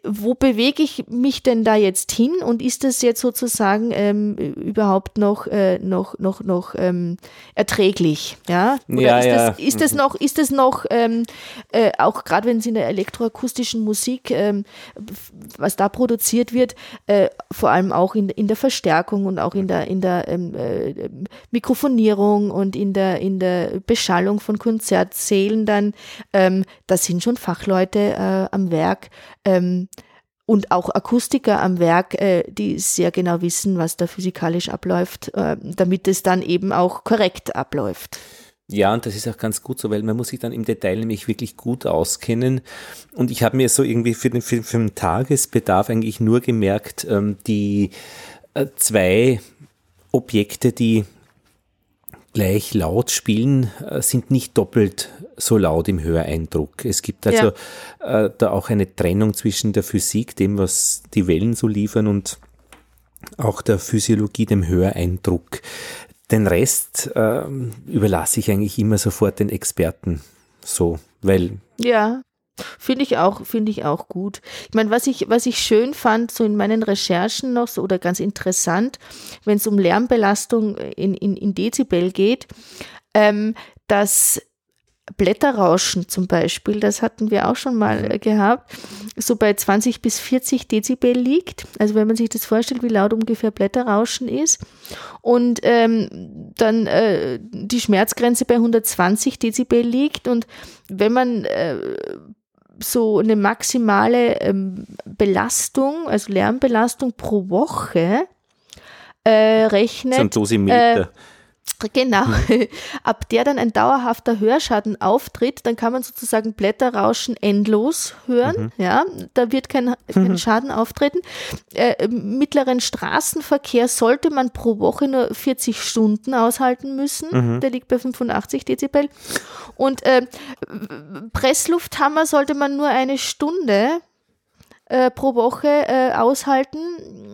Speaker 1: wo bewege ich mich denn da jetzt hin und ist das jetzt sozusagen ähm, überhaupt noch, äh, noch, noch, noch ähm, erträglich? Ja? Oder
Speaker 2: ja,
Speaker 1: ist,
Speaker 2: ja.
Speaker 1: Das, ist das noch, ist das noch ähm, äh, auch gerade wenn es in der elektroakustischen Musik, ähm, was da produziert wird, äh, vor allem auch in, in der Verstärkung und auch in der, in der ähm, äh, Mikrofonierung und in der, in der der Beschallung von Konzertsälen dann, ähm, da sind schon Fachleute äh, am Werk ähm, und auch Akustiker am Werk, äh, die sehr genau wissen, was da physikalisch abläuft, äh, damit es dann eben auch korrekt abläuft.
Speaker 2: Ja, und das ist auch ganz gut so, weil man muss sich dann im Detail nämlich wirklich gut auskennen. Und ich habe mir so irgendwie für den, für, für den Tagesbedarf eigentlich nur gemerkt, ähm, die äh, zwei Objekte, die gleich laut spielen, äh, sind nicht doppelt so laut im Höreindruck. Es gibt also ja. äh, da auch eine Trennung zwischen der Physik, dem, was die Wellen so liefern, und auch der Physiologie, dem Höreindruck. Den Rest äh, überlasse ich eigentlich immer sofort den Experten. So, weil
Speaker 1: ja. Finde ich auch, finde ich auch gut. Ich meine, was ich, was ich schön fand, so in meinen Recherchen noch so oder ganz interessant, wenn es um Lärmbelastung in, in, in Dezibel geht, ähm, dass Blätterrauschen zum Beispiel, das hatten wir auch schon mal mhm. gehabt, so bei 20 bis 40 Dezibel liegt. Also wenn man sich das vorstellt, wie laut ungefähr Blätterrauschen ist. Und ähm, dann äh, die Schmerzgrenze bei 120 Dezibel liegt. Und wenn man äh, so eine maximale ähm, Belastung, also Lärmbelastung pro Woche äh, rechnet. So
Speaker 2: ein Dosimeter. Äh,
Speaker 1: Genau. Ab der dann ein dauerhafter Hörschaden auftritt, dann kann man sozusagen Blätterrauschen endlos hören. Mhm. Ja, da wird kein, kein mhm. Schaden auftreten. Äh, mittleren Straßenverkehr sollte man pro Woche nur 40 Stunden aushalten müssen. Mhm. Der liegt bei 85 Dezibel. Und äh, Presslufthammer sollte man nur eine Stunde äh, pro Woche äh, aushalten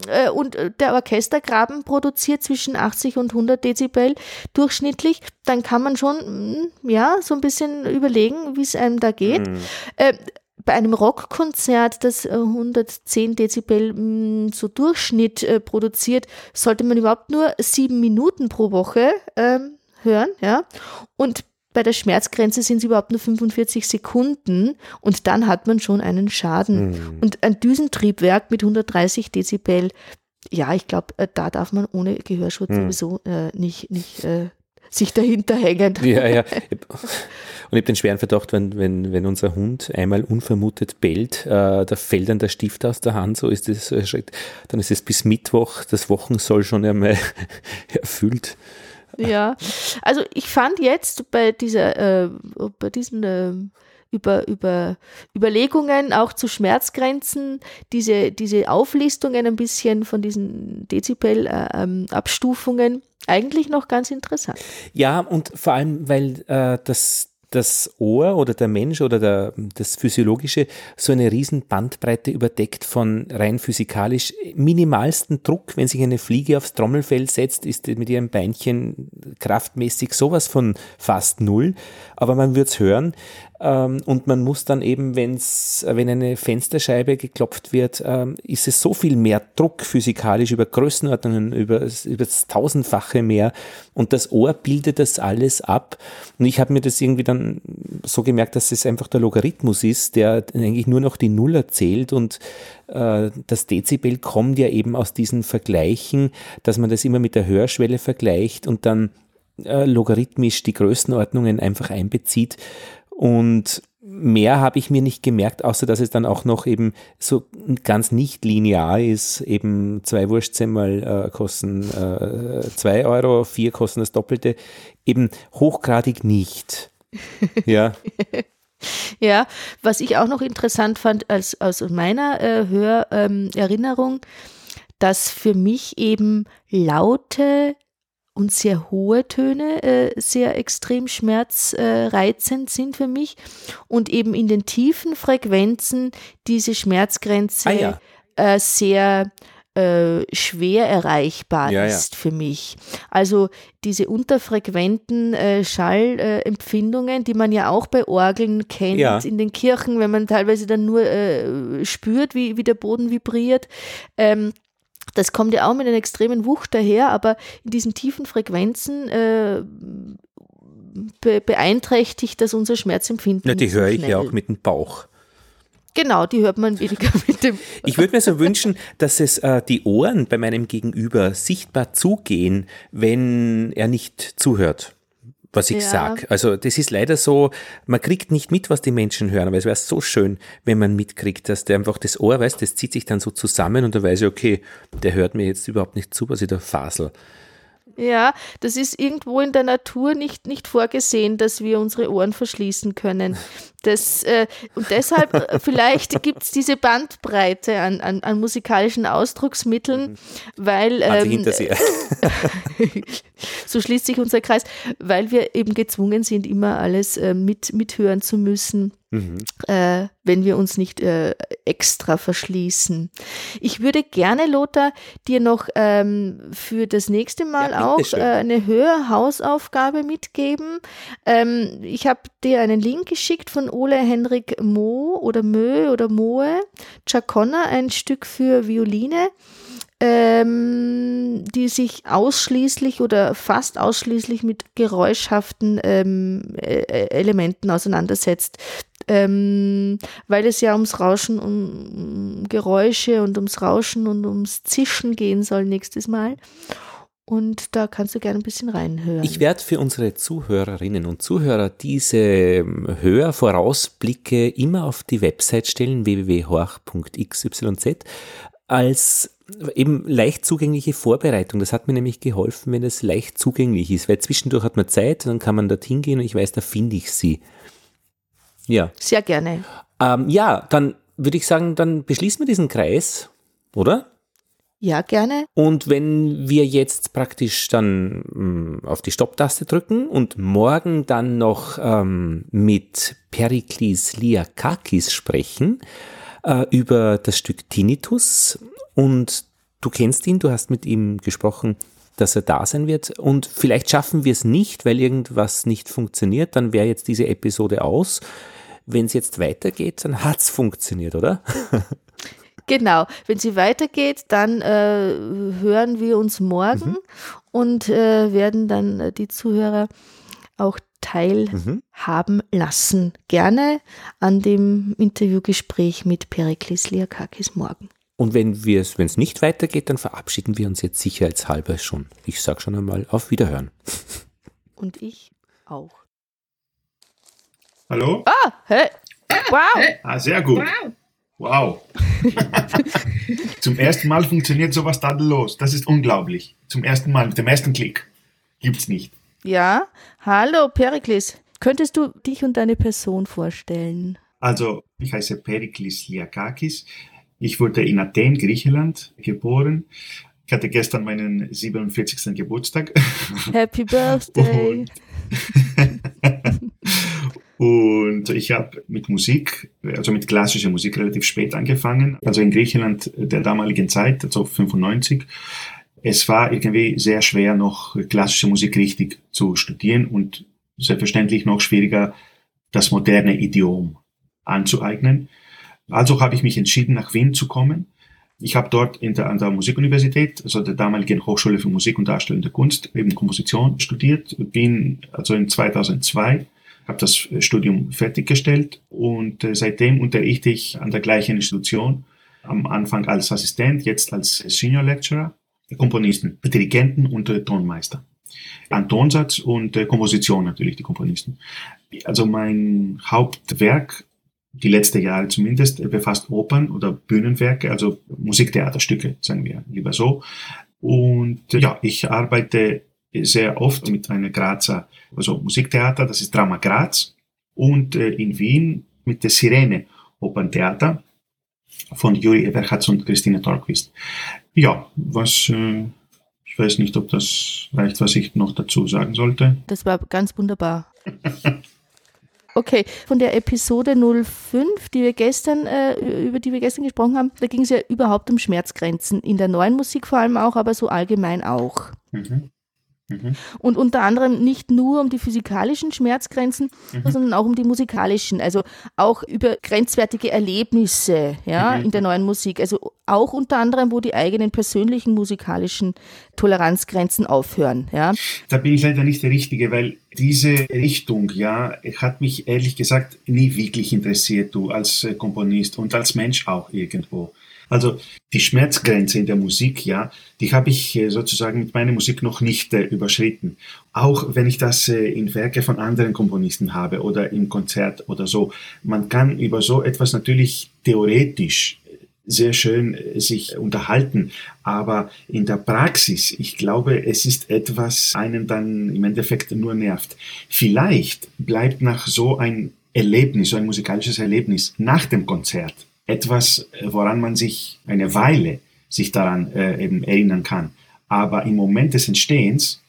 Speaker 1: äh, und der Orchestergraben produziert zwischen 80 und 100 Dezibel durchschnittlich, dann kann man schon mm, ja so ein bisschen überlegen, wie es einem da geht. Mhm. Äh, bei einem Rockkonzert, das 110 äh, Dezibel mh, mm, so Durchschnitt äh, produziert, sollte man überhaupt nur sieben Minuten pro Woche ähm, hören, ja. Und bei der Schmerzgrenze sind es überhaupt nur 45 Sekunden und dann hat man schon einen Schaden. Mhm. Und ein Düsentriebwerk mit 130 Dezibel, ja, ich glaube, äh, da darf man ohne Gehörschutz mhm. sowieso äh, nicht, nicht äh, sich dahinter hängen.
Speaker 2: Ja, ja. Und ich habe den schweren Verdacht, wenn, wenn, wenn unser Hund einmal unvermutet bellt, äh, da fällt dann der Stift aus der Hand, so ist es erschreckt. Dann ist es bis Mittwoch, das Wochen soll schon einmal erfüllt.
Speaker 1: Ja, also ich fand jetzt bei dieser, äh, bei diesen äh, über, über Überlegungen auch zu Schmerzgrenzen, diese, diese Auflistungen ein bisschen von diesen Dezibel-Abstufungen äh, ähm, eigentlich noch ganz interessant.
Speaker 2: Ja, und vor allem, weil äh, das das Ohr oder der Mensch oder der, das Physiologische so eine riesen Bandbreite überdeckt von rein physikalisch minimalsten Druck. Wenn sich eine Fliege aufs Trommelfell setzt, ist mit ihrem Beinchen kraftmäßig sowas von fast null. Aber man wird es hören. Ähm, und man muss dann eben, wenn's, wenn eine Fensterscheibe geklopft wird, ähm, ist es so viel mehr Druck physikalisch über Größenordnungen, über, über das Tausendfache mehr. Und das Ohr bildet das alles ab. Und ich habe mir das irgendwie dann so gemerkt, dass es einfach der Logarithmus ist, der eigentlich nur noch die Null erzählt und äh, das Dezibel kommt ja eben aus diesen Vergleichen, dass man das immer mit der Hörschwelle vergleicht und dann äh, logarithmisch die Größenordnungen einfach einbezieht. Und mehr habe ich mir nicht gemerkt, außer dass es dann auch noch eben so ganz nicht linear ist. Eben zwei Wurstsemmel äh, kosten äh, zwei Euro, vier kosten das Doppelte. Eben hochgradig nicht. Ja.
Speaker 1: ja, was ich auch noch interessant fand als aus meiner äh, Hörerinnerung, ähm, dass für mich eben laute und sehr hohe Töne äh, sehr extrem schmerzreizend äh, sind für mich und eben in den tiefen Frequenzen diese Schmerzgrenze ah, ja. äh, sehr äh, schwer erreichbar ja, ist ja. für mich. Also diese unterfrequenten äh, Schallempfindungen, die man ja auch bei Orgeln kennt, ja. in den Kirchen, wenn man teilweise dann nur äh, spürt, wie, wie der Boden vibriert. Ähm, das kommt ja auch mit einer extremen Wucht daher, aber in diesen tiefen Frequenzen äh, be beeinträchtigt das unser Schmerzempfinden.
Speaker 2: Ja, die höre ich ja auch mit dem Bauch.
Speaker 1: Genau, die hört man weniger mit dem.
Speaker 2: Ich würde mir so wünschen, dass es äh, die Ohren bei meinem Gegenüber sichtbar zugehen, wenn er nicht zuhört was ich ja. sage. Also das ist leider so, man kriegt nicht mit, was die Menschen hören, aber es wäre so schön, wenn man mitkriegt, dass der einfach das Ohr weiß, das zieht sich dann so zusammen und da weiß ich, okay, der hört mir jetzt überhaupt nicht zu, was ich da fasel.
Speaker 1: Ja, das ist irgendwo in der Natur nicht, nicht vorgesehen, dass wir unsere Ohren verschließen können. Das, äh, und deshalb, äh, vielleicht gibt es diese Bandbreite an, an, an musikalischen Ausdrucksmitteln, mhm. weil. Ähm, so schließt sich unser Kreis, weil wir eben gezwungen sind, immer alles äh, mit, mithören zu müssen mhm. äh, wenn wir uns nicht äh, extra verschließen. Ich würde gerne, Lothar, dir noch ähm, für das nächste Mal ja, auch äh, eine Hörhausaufgabe mitgeben. Ähm, ich habe dir einen Link geschickt von Ole Henrik Mo oder Mö oder Moe, Chaconna, ein Stück für Violine ähm, die sich ausschließlich oder fast ausschließlich mit geräuschhaften ähm, äh, Elementen auseinandersetzt ähm, weil es ja ums Rauschen, um Geräusche und ums Rauschen und ums Zischen gehen soll nächstes Mal. Und da kannst du gerne ein bisschen reinhören.
Speaker 2: Ich werde für unsere Zuhörerinnen und Zuhörer diese ähm, Hörvorausblicke immer auf die Website stellen, www.horch.xyz, als eben leicht zugängliche Vorbereitung. Das hat mir nämlich geholfen, wenn es leicht zugänglich ist, weil zwischendurch hat man Zeit, dann kann man dorthin gehen und ich weiß, da finde ich sie.
Speaker 1: Ja. Sehr gerne.
Speaker 2: Ähm, ja, dann würde ich sagen, dann beschließen wir diesen Kreis, oder?
Speaker 1: Ja, gerne.
Speaker 2: Und wenn wir jetzt praktisch dann mh, hm, auf die Stopptaste drücken und morgen dann noch ähm, mit Perikles Liakakis sprechen äh, über das Stück Tinnitus und du kennst ihn, du hast mit ihm gesprochen, dass er da sein wird. Und vielleicht schaffen wir es nicht, weil irgendwas nicht funktioniert, dann wäre jetzt diese Episode aus. Wenn es jetzt weitergeht, dann hat es funktioniert, oder?
Speaker 1: Genau, wenn sie weitergeht, dann äh, hören wir uns morgen mhm. und äh, werden dann äh, die Zuhörer auch teilhaben mhm. lassen. Gerne an dem Interviewgespräch mit Perikles Liakakis morgen.
Speaker 2: Und wenn es nicht weitergeht, dann verabschieden wir uns jetzt sicherheitshalber schon. Ich sage schon einmal auf Wiederhören.
Speaker 1: Und ich auch.
Speaker 3: Hallo?
Speaker 1: Ah, hey. Wow.
Speaker 3: Ah, sehr gut. Wow. Zum ersten Mal funktioniert sowas tadellos. Das ist unglaublich. Zum ersten Mal, mit dem ersten Klick. Gibt's nicht.
Speaker 1: Ja, hallo Perikles. Könntest du dich und deine Person vorstellen?
Speaker 3: Also, ich heiße Perikles Liakakis. Ich wurde in Athen, Griechenland, geboren. Ich hatte gestern meinen 47. Geburtstag.
Speaker 1: Happy Birthday!
Speaker 3: Und, ich habe mit Musik, also mit klassischer Musik relativ spät angefangen. Also in Griechenland der damaligen Zeit, also 95. Es war irgendwie sehr schwer, noch klassische Musik richtig zu studieren und selbstverständlich noch schwieriger, das moderne Idiom anzueignen. Also habe ich mich entschieden, nach Wien zu kommen. Ich habe dort in der, an der Musikuniversität, also der damaligen Hochschule für Musik und Darstellende Kunst, eben Komposition studiert. Bin also in 2002 habe das Studium fertiggestellt und äh, seitdem unterrichte ich an der gleichen Institution, am Anfang als Assistent, jetzt als Senior Lecturer, Komponisten, Dirigenten und Tonmeister. an Tonsatz und äh, Komposition natürlich, die Komponisten. Also mein Hauptwerk, die letzten Jahre zumindest, befasst Opern oder Bühnenwerke, also Musiktheaterstücke, sagen wir lieber so. Und äh, ja, ich arbeite sehr oft mit einer Grazer, also Musiktheater, das ist Drama Graz, und äh, in Wien mit der Sirene Operntheater von Juri Eberhardt und Christine Torquist. Ja, was äh, ich weiß nicht, ob das reicht, was ich noch dazu sagen sollte.
Speaker 1: Das war ganz wunderbar. Okay, von der Episode 05, die wir gestern, äh, über die wir gestern gesprochen haben, da ging es ja überhaupt um Schmerzgrenzen, in der neuen Musik vor allem auch, aber so allgemein auch. Mhm. Mhm. Und unter anderem nicht nur um die physikalischen Schmerzgrenzen, mhm. sondern auch um die musikalischen, also auch über grenzwertige Erlebnisse ja, mhm. in der neuen Musik. Also auch unter anderem, wo die eigenen persönlichen musikalischen Toleranzgrenzen aufhören. Ja.
Speaker 3: Da bin ich leider nicht der Richtige, weil diese Richtung, ja, hat mich ehrlich gesagt nie wirklich interessiert, du als äh, Komponist und als Mensch auch irgendwo. Also die Schmerzgrenze in der Musik, ja, die habe ich äh, sozusagen mit meiner Musik noch nicht äh, überschritten. Auch wenn ich das äh, in Werke von anderen Komponisten habe oder im Konzert oder so. Man kann über so etwas natürlich theoretisch sehr schön sich unterhalten. Aber in der Praxis, ich glaube, es ist etwas, einen dann im Endeffekt nur nervt. Vielleicht bleibt nach so ein Erlebnis, so ein musikalisches Erlebnis nach dem Konzert etwas, woran man sich eine Weile sich daran äh, eben erinnern kann. Aber im Moment des Entstehens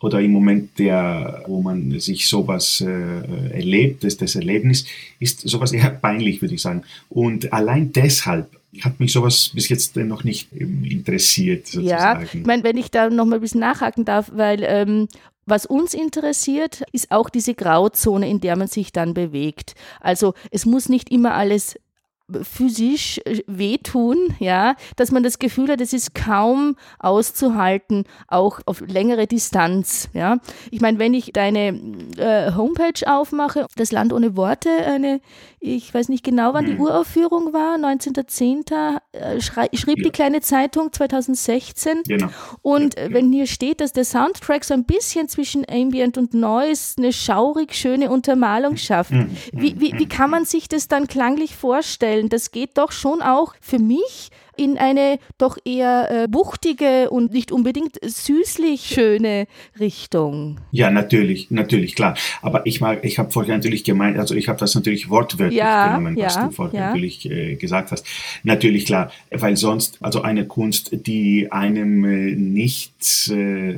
Speaker 3: oder im Moment, der, wo man sich sowas äh, erlebt, das, das Erlebnis, ist sowas eher peinlich, würde ich sagen. Und allein deshalb hat mich sowas bis jetzt noch nicht interessiert.
Speaker 1: Sozusagen. Ja, ich meine, wenn ich da noch mal ein bisschen nachhaken darf, weil ähm, was uns interessiert, ist auch diese Grauzone, in der man sich dann bewegt. Also es muss nicht immer alles physisch äh, wehtun, ja, dass man das Gefühl hat, es ist kaum auszuhalten, auch auf längere Distanz, ja. Ich meine, wenn ich deine äh, Homepage aufmache, das Land ohne Worte, eine, ich weiß nicht genau, wann die mhm. Uraufführung war, 19.10., äh, schrieb ja. die kleine Zeitung 2016. Genau. Und ja, wenn hier steht, dass der Soundtrack so ein bisschen zwischen Ambient und Noise eine schaurig schöne Untermalung schafft, mhm. wie, wie, wie kann man sich das dann klanglich vorstellen? Vorstellen, das geht doch schon auch für mich in eine doch eher äh, wuchtige und nicht unbedingt süßlich schöne Richtung.
Speaker 3: Ja, natürlich, natürlich, klar. Aber ich mag, ich habe vorher natürlich gemeint, also ich habe das natürlich wortwörtlich ja, genommen, was ja, du vorher ja. natürlich äh, gesagt hast. Natürlich, klar, weil sonst, also eine Kunst, die einem äh, nichts äh,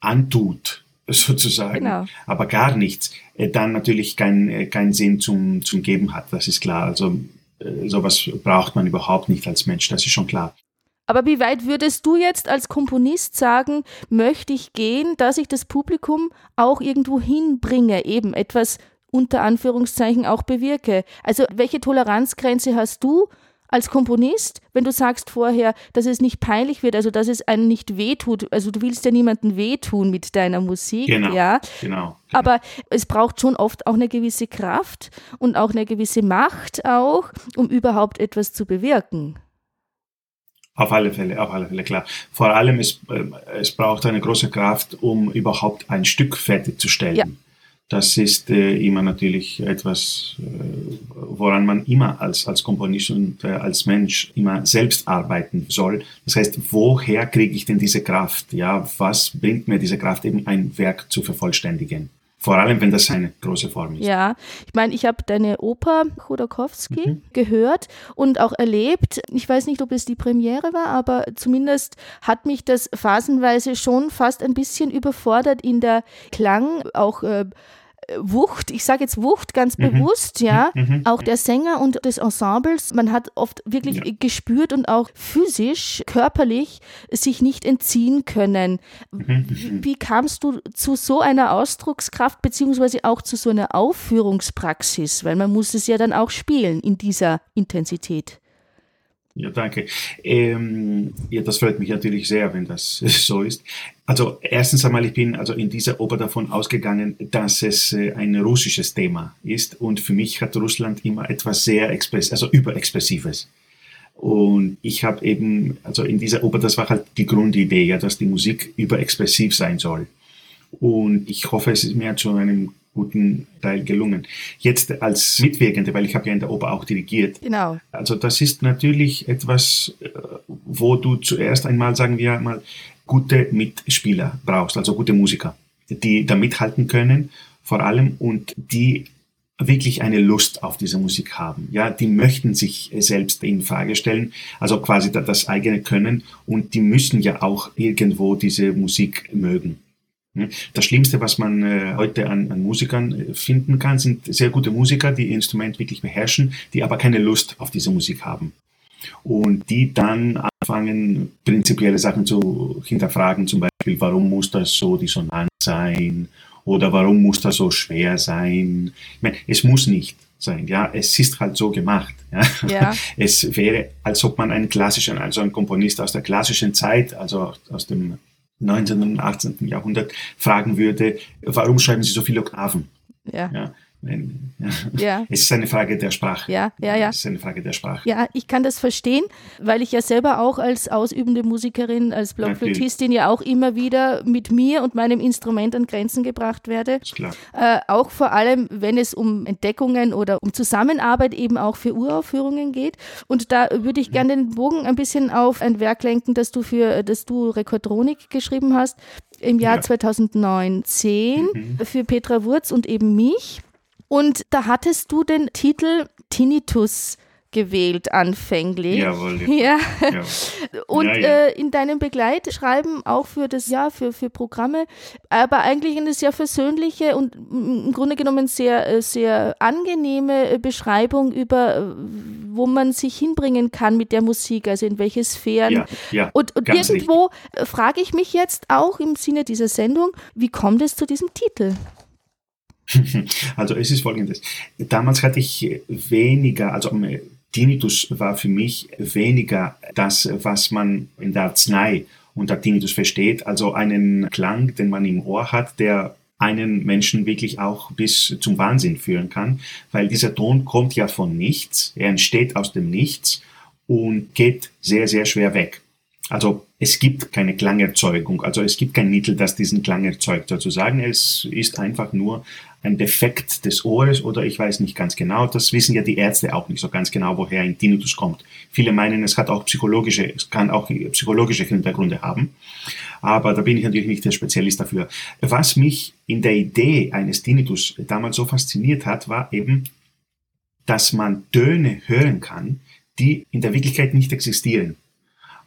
Speaker 3: antut, sozusagen, genau. aber gar nichts, äh, dann natürlich keinen äh, kein Sinn zum, zum Geben hat, das ist klar. Also sowas braucht man überhaupt nicht als Mensch, das ist schon klar.
Speaker 1: Aber wie weit würdest du jetzt als Komponist sagen, möchte ich gehen, dass ich das Publikum auch irgendwo hinbringe, eben etwas unter Anführungszeichen auch bewirke? Also welche Toleranzgrenze hast du als Komponist, wenn du sagst vorher, dass es nicht peinlich wird, also dass es einem nicht wehtut, also du willst ja niemandem wehtun mit deiner Musik, genau, ja. Genau, genau. Aber es braucht schon oft auch eine gewisse Kraft und auch eine gewisse Macht auch, um überhaupt etwas zu bewirken.
Speaker 3: Auf alle Fälle, auf alle Fälle, klar. Vor allem, es, äh, es braucht eine große Kraft, um überhaupt ein Stück fertigzustellen. Ja. Das ist äh, immer natürlich etwas, äh, woran man immer als, als Komponist und äh, als Mensch immer selbst arbeiten soll. Das heißt, woher kriege ich denn diese Kraft? Ja, was bringt mir diese Kraft, eben ein Werk zu vervollständigen? Vor allem, wenn das eine große Form ist.
Speaker 1: Ja, ich meine, ich habe deine Oper Chodorkowski mhm. gehört und auch erlebt. Ich weiß nicht, ob es die Premiere war, aber zumindest hat mich das phasenweise schon fast ein bisschen überfordert in der Klang, auch äh, Wucht, ich sage jetzt Wucht ganz mhm. bewusst, ja, mhm. mhm. auch der Sänger und des Ensembles, man hat oft wirklich ja. gespürt und auch physisch, körperlich sich nicht entziehen können. Mhm. mhm. Wie kamst du zu so einer Ausdruckskraft beziehungsweise auch zu so einer Aufführungspraxis, weil man muss es ja dann auch spielen in dieser Intensität?
Speaker 3: Ja, danke. Ähm, ja, das freut mich natürlich sehr, wenn das so ist. Also erstens einmal, ich bin also in dieser Oper davon ausgegangen, dass es äh, ein russisches Thema ist und für mich hat Russland immer etwas sehr express, also überexpressives. Und ich habe eben, also in dieser Oper, das war halt die Grundidee, ja, dass die Musik überexpressiv sein soll. Und ich hoffe, es ist mir zu einem guten Teil gelungen. Jetzt als Mitwirkende, weil ich habe ja in der Oper auch dirigiert.
Speaker 1: Genau.
Speaker 3: Also das ist natürlich etwas, äh, wo du zuerst einmal, sagen wir mal, gute Mitspieler brauchst, also gute Musiker, die da mithalten können, vor allem und die wirklich eine Lust auf diese Musik haben. Ja, die möchten sich selbst in Frage stellen, also quasi das eigene Können und die müssen ja auch irgendwo diese Musik mögen. Das Schlimmste, was man äh, heute an, an, Musikern äh, finden kann, sind sehr gute Musiker, die ihr Instrument wirklich beherrschen, die aber keine Lust auf diese Musik haben. Und die dann anfangen, prinzipielle Sachen zu hinterfragen, zum Beispiel, warum muss das so dissonant sein? Oder warum muss das so schwer sein? Ich meine, es muss nicht sein, ja. Es ist halt so gemacht, ja. ja. Es wäre, als ob man einen klassischen, also einen Komponist aus der klassischen Zeit, also aus dem 19. und 18. Jahrhundert fragen würde, warum schreiben Sie so viele Oktaven?
Speaker 1: Ja. ja.
Speaker 3: Ja. Es ist eine Frage der Sprache.
Speaker 1: Ja, ja, ja.
Speaker 3: Es ist eine Frage der Sprache.
Speaker 1: Ja, ich kann das verstehen, weil ich ja selber auch als ausübende Musikerin, als Blockflötistin ja auch immer wieder mit mir und meinem Instrument an Grenzen gebracht werde.
Speaker 3: Ist klar.
Speaker 1: Äh, auch vor allem, wenn es um Entdeckungen oder um Zusammenarbeit eben auch für Uraufführungen geht. Und da würde ich gerne den Bogen ein bisschen auf ein Werk lenken, das du für das du Rekordronik geschrieben hast im Jahr ja. 2019 mhm. für Petra Wurz und eben mich. Und da hattest du den Titel Tinnitus gewählt anfänglich.
Speaker 3: Jawohl.
Speaker 1: Ja. ja. Und ja. Äh, in deinem Begleitschreiben auch für das Jahr, für, für Programme, aber eigentlich eine sehr versöhnliche und im Grunde genommen sehr, äh, sehr angenehme äh, Beschreibung über, äh, wo man sich hinbringen kann mit der Musik, also in welche Sphären.
Speaker 3: Ja, ja,
Speaker 1: und, und irgendwo frage ich mich jetzt auch im Sinne dieser Sendung, wie kommt es zu diesem Titel?
Speaker 3: Also es ist folgendes. Damals hatte ich weniger, also ähm, Tinnitus war für mich weniger das, was man in der Arznei unter Tinnitus versteht, also einen Klang, den man im Ohr hat, der einen Menschen wirklich auch bis zum Wahnsinn führen kann, weil dieser Ton kommt ja von nichts, er entsteht aus dem Nichts und geht sehr, sehr schwer weg. Also es gibt keine Klangerzeugung, also es gibt kein Mittel, das diesen Klang erzeugt. Sozusagen, es ist einfach nur ein Defekt des Ohres oder ich weiß nicht ganz genau. Das wissen ja die Ärzte auch nicht so ganz genau, woher ein Tinnitus kommt. Viele meinen, es hat auch psychologische, es kann auch psychologische Hintergründe haben. Aber da bin ich natürlich nicht der Spezialist dafür. Was mich in der Idee eines Tinnitus damals so fasziniert hat, war eben, dass man Töne hören kann, die in der Wirklichkeit nicht existieren.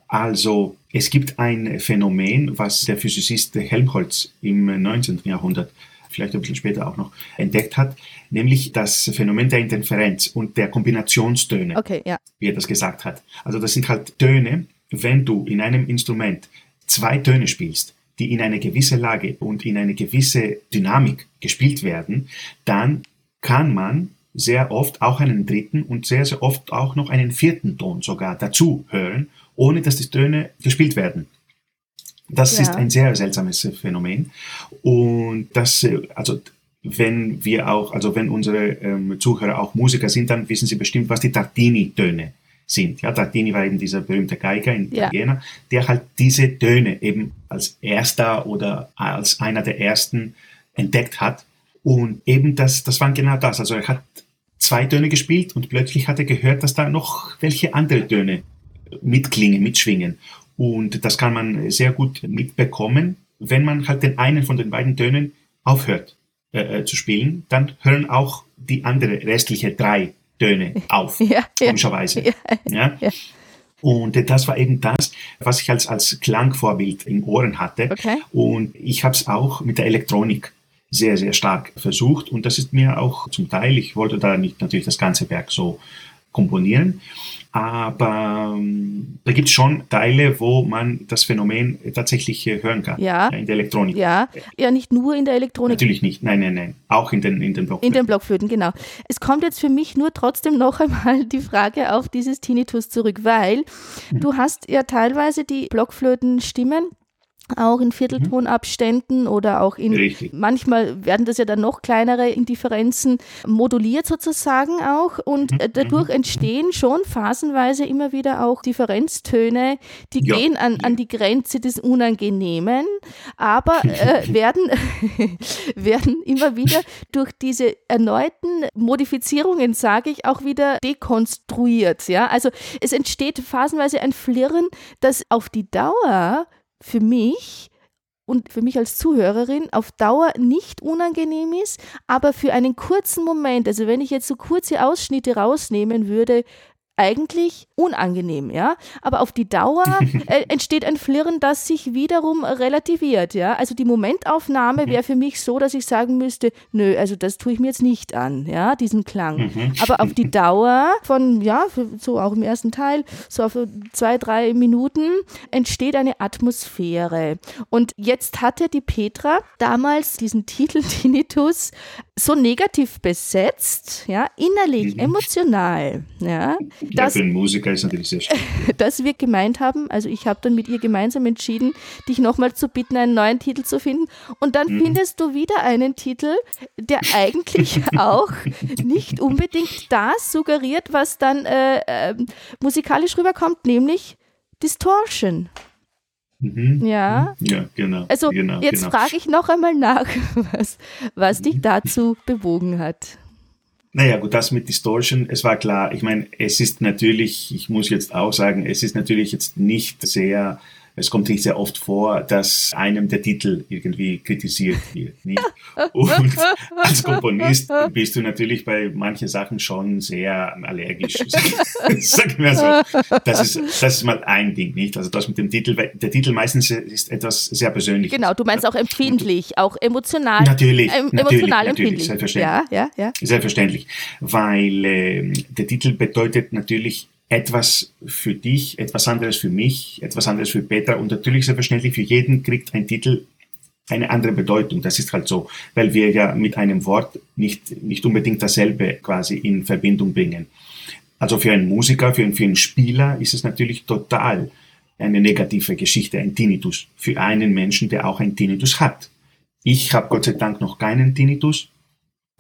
Speaker 3: Also es gibt ein Phänomen, was der Physizist Helmholtz im 19. Jahrhundert vielleicht ein bisschen später auch noch entdeckt hat, nämlich das Phänomen der Interferenz und der Kombinationstöne,
Speaker 1: okay, ja.
Speaker 3: wie er das gesagt hat. Also das sind halt Töne, wenn du in einem Instrument zwei Töne spielst, die in eine gewisse Lage und in eine gewisse Dynamik gespielt werden, dann kann man sehr oft auch einen dritten und sehr, sehr oft auch noch einen vierten Ton sogar dazu hören, ohne dass die Töne gespielt werden. Das ja. ist ein sehr seltsames Phänomen. Und das, äh, also wenn wir auch, also wenn unsere ähm, Zuhörer auch Musiker sind, dann wissen sie bestimmt, was die Tartini-Töne sind. Ja, Tartini war eben dieser berühmte Geiger in ja. Italiener, der halt diese Töne eben als erster oder als einer der ersten entdeckt hat. Und eben das, das war genau das. Also er hat zwei Töne gespielt und plötzlich hat er gehört, dass da noch welche andere Töne mitklingen, mitschwingen. Und das kann man sehr gut mitbekommen, wenn man halt den einen von den beiden Tönen aufhört äh, äh zu spielen, dann hören auch die andere restliche drei Töne auf, ja, komischerweise. Ja, ja. ja. Und das war eben das, was ich als, als Klangvorbild in Ohren hatte.
Speaker 1: Okay.
Speaker 3: Und ich habe es auch mit der Elektronik sehr, sehr stark versucht. Und das ist mir auch zum Teil, ich wollte da nicht natürlich das ganze Werk so komponieren, aber ähm, da gibt es schon Teile, wo man das Phänomen tatsächlich äh, hören kann.
Speaker 1: Ja.
Speaker 3: In der Elektronik.
Speaker 1: Ja. ja, nicht nur in der Elektronik.
Speaker 3: Natürlich nicht. Nein, nein, nein. Auch in den, in den Blockflöten.
Speaker 1: In den Blockflöten, genau. Es kommt jetzt für mich nur trotzdem noch einmal die Frage auf dieses Tinnitus zurück, weil mhm. du hast ja teilweise die Blockflötenstimmen auch in Vierteltonabständen oder auch in,
Speaker 3: Richtig.
Speaker 1: manchmal werden das ja dann noch kleinere Indifferenzen moduliert sozusagen auch und äh, dadurch entstehen schon phasenweise immer wieder auch Differenztöne, die
Speaker 3: Ja.
Speaker 1: gehen an, an die Grenze des Unangenehmen, aber äh, werden, werden immer wieder durch diese erneuten Modifizierungen, sage ich, auch wieder dekonstruiert. Ja? Also es entsteht phasenweise ein Flirren, das auf die Dauer für mich und für mich als Zuhörerin auf Dauer nicht unangenehm ist, aber für einen kurzen Moment, also wenn ich jetzt so kurze Ausschnitte rausnehmen würde, eigentlich unangenehm, ja. Aber auf die Dauer äh, entsteht ein Flirren, das sich wiederum relativiert, ja. Also die Momentaufnahme wäre für mich so, dass ich sagen müsste, nö, also das tue ich mir jetzt nicht an, ja, diesen Klang. Aber auf die Dauer von, ja, so auch im ersten Teil, so auf zwei, drei Minuten entsteht eine Atmosphäre. Und jetzt hatte die Petra damals diesen Titel Tinnitus so negativ besetzt, ja, innerlich, emotional, ja,
Speaker 3: Ja,
Speaker 1: dass,
Speaker 3: für einen Musiker ist natürlich sehr schwierig.
Speaker 1: dass wir gemeint haben, also ich habe dann mit ihr gemeinsam entschieden, dich nochmal zu bitten, einen neuen Titel zu finden. Und dann findest du wieder einen Titel, der eigentlich auch nicht unbedingt das suggeriert, was dann äh, äh, musikalisch rüberkommt, nämlich Distortion.
Speaker 3: Mhm.
Speaker 1: Ja.
Speaker 3: Ja, genau.
Speaker 1: Also
Speaker 3: genau,
Speaker 1: jetzt
Speaker 3: genau.
Speaker 1: frage ich noch einmal nach, was, was dich dazu bewogen hat.
Speaker 3: Naja, gut, das mit Distortion, es war klar. Ich meine, es ist natürlich, ich muss jetzt auch sagen, es ist natürlich jetzt nicht sehr, es kommt nicht sehr oft vor, dass einem der Titel irgendwie kritisiert wird. Nicht? Und als Komponist bist du natürlich bei manchen Sachen schon sehr allergisch. Sagen wir so. Das ist, das ist mal ein Ding, nicht? Also das mit dem Titel, weil der Titel meistens ist etwas sehr Persönliches.
Speaker 1: Genau, du meinst auch empfindlich, auch emotional.
Speaker 3: Natürlich,
Speaker 1: ähm,
Speaker 3: natürlich,
Speaker 1: emotional
Speaker 3: natürlich,
Speaker 1: empfindlich.
Speaker 3: selbstverständlich.
Speaker 1: Ja, ja, ja.
Speaker 3: Selbstverständlich, weil ähm, der Titel bedeutet natürlich etwas für dich, etwas anderes für mich, etwas anderes für Petra und natürlich selbstverständlich für jeden kriegt ein Titel eine andere Bedeutung. Das ist halt so, weil wir ja mit einem Wort nicht, nicht unbedingt dasselbe quasi in Verbindung bringen. Also für einen Musiker, für einen, für einen Spieler ist es natürlich total eine negative Geschichte, ein Tinnitus, für einen Menschen, der auch ein Tinnitus hat. Ich habe Gott sei Dank noch keinen Tinnitus.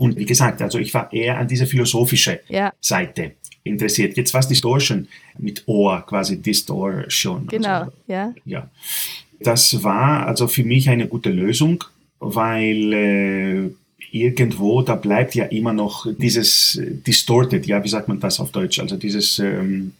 Speaker 3: Und wie gesagt, also ich war eher an dieser philosophische
Speaker 1: Ja.
Speaker 3: Seite interessiert. Jetzt was Distortion mit Ohr, quasi Distortion.
Speaker 1: Genau,
Speaker 3: Also,
Speaker 1: ja.
Speaker 3: ja. Das war also für mich eine gute Lösung, weil äh, irgendwo, da bleibt ja immer noch dieses äh, distorted, ja, wie sagt man das auf Deutsch? Also dieses ähm,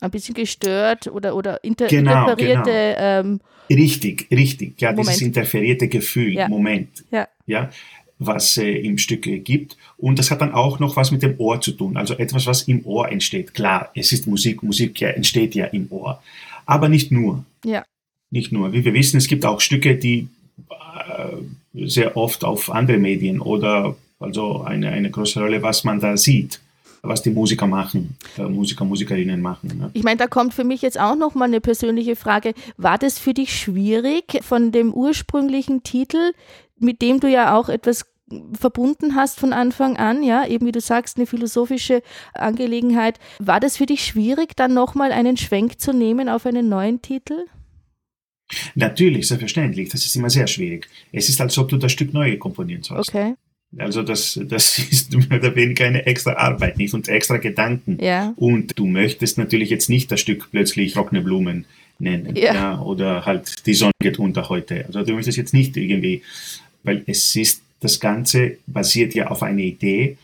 Speaker 1: Ein bisschen gestört oder, oder inter
Speaker 3: Genau,
Speaker 1: interferierte. Ähm,
Speaker 3: richtig, richtig, ja,
Speaker 1: Moment.
Speaker 3: dieses interferierte Gefühl,
Speaker 1: Ja.
Speaker 3: Moment,
Speaker 1: ja,
Speaker 3: ja, was äh, im Stück äh, gibt. Und das hat dann auch noch was mit dem Ohr zu tun. Also etwas, was im Ohr entsteht. Klar, es ist Musik, Musik ja, entsteht ja im Ohr. Aber nicht nur.
Speaker 1: ja.
Speaker 3: Nicht nur. Wie wir wissen, es gibt auch Stücke, die äh, sehr oft auf andere Medien oder also eine, eine große Rolle, was man da sieht, was die Musiker machen, äh, Musiker, Musikerinnen machen. Ne?
Speaker 1: Ich meine, da kommt für mich jetzt auch noch mal eine persönliche Frage. War das für dich schwierig von dem ursprünglichen Titel, mit dem du ja auch etwas verbunden hast von Anfang an, ja, eben wie du sagst, eine philosophische Angelegenheit. War das für dich schwierig, dann nochmal einen Schwenk zu nehmen auf einen neuen Titel?
Speaker 3: Natürlich, selbstverständlich. Das ist immer sehr schwierig. Es ist, als ob du das Stück neu komponieren sollst.
Speaker 1: Okay,
Speaker 3: Also das, das ist mehr oder weniger eine extra Arbeit, nicht? Und extra Gedanken.
Speaker 1: ja,
Speaker 3: Und du möchtest natürlich jetzt nicht das Stück plötzlich Trockene Blumen nennen.
Speaker 1: Ja.
Speaker 3: oder halt Die Sonne geht unter heute. Also du möchtest jetzt nicht irgendwie, weil es ist, das Ganze basiert ja auf einer Idee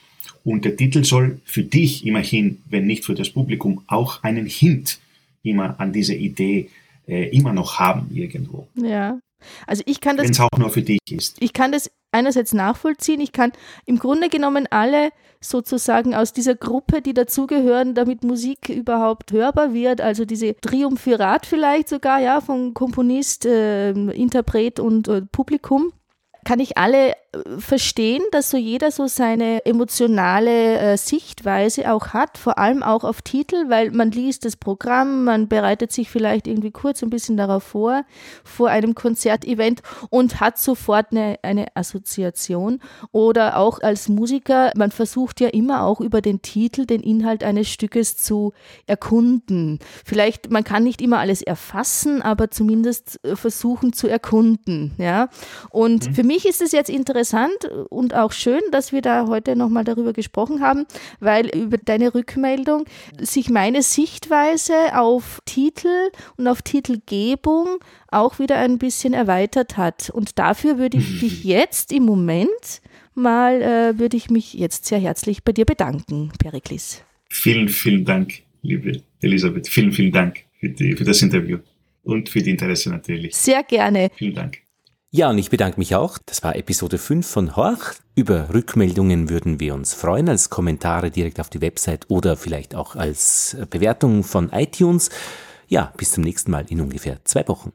Speaker 3: und der Titel soll für dich immerhin, wenn nicht für das Publikum, auch einen Hint immer an diese Idee äh, immer noch haben irgendwo.
Speaker 1: ja. Also ich kann das
Speaker 3: Wenn es auch nur für dich ist.
Speaker 1: ich kann das einerseits nachvollziehen. Ich kann im Grunde genommen alle sozusagen aus dieser Gruppe, die dazugehören, damit Musik überhaupt hörbar wird, also diese Triumphirat vielleicht sogar, ja, von Komponist, äh, Interpret und äh, Publikum, kann ich alle verstehen, dass so jeder so seine emotionale äh, Sichtweise auch hat, vor allem auch auf Titel, weil man liest das Programm, man bereitet sich vielleicht irgendwie kurz ein bisschen darauf vor, vor einem Konzertevent und hat sofort eine, eine Assoziation. Oder auch als Musiker, man versucht ja immer auch über den Titel den Inhalt eines Stückes zu erkunden. Vielleicht, man kann nicht immer alles erfassen, aber zumindest äh, versuchen zu erkunden. Ja? Und mhm. für mich ist es jetzt interessant und auch schön, dass wir da heute nochmal darüber gesprochen haben, weil über deine Rückmeldung sich meine Sichtweise auf Titel und auf Titelgebung auch wieder ein bisschen erweitert hat. Und dafür würde ich dich jetzt im Moment mal, äh, würde ich mich jetzt sehr herzlich bei dir bedanken, Periklis.
Speaker 3: Vielen, vielen Dank, liebe Elisabeth. Vielen, vielen Dank für, die, für das Interview und für die Interesse natürlich.
Speaker 1: Sehr gerne.
Speaker 3: Vielen Dank.
Speaker 2: Ja, und ich bedanke mich auch. Das war Episode 5 von Horch. Über Rückmeldungen würden wir uns freuen, als Kommentare direkt auf die Website oder vielleicht auch als Bewertung von iTunes. Ja, bis zum nächsten Mal in ungefähr zwei Wochen.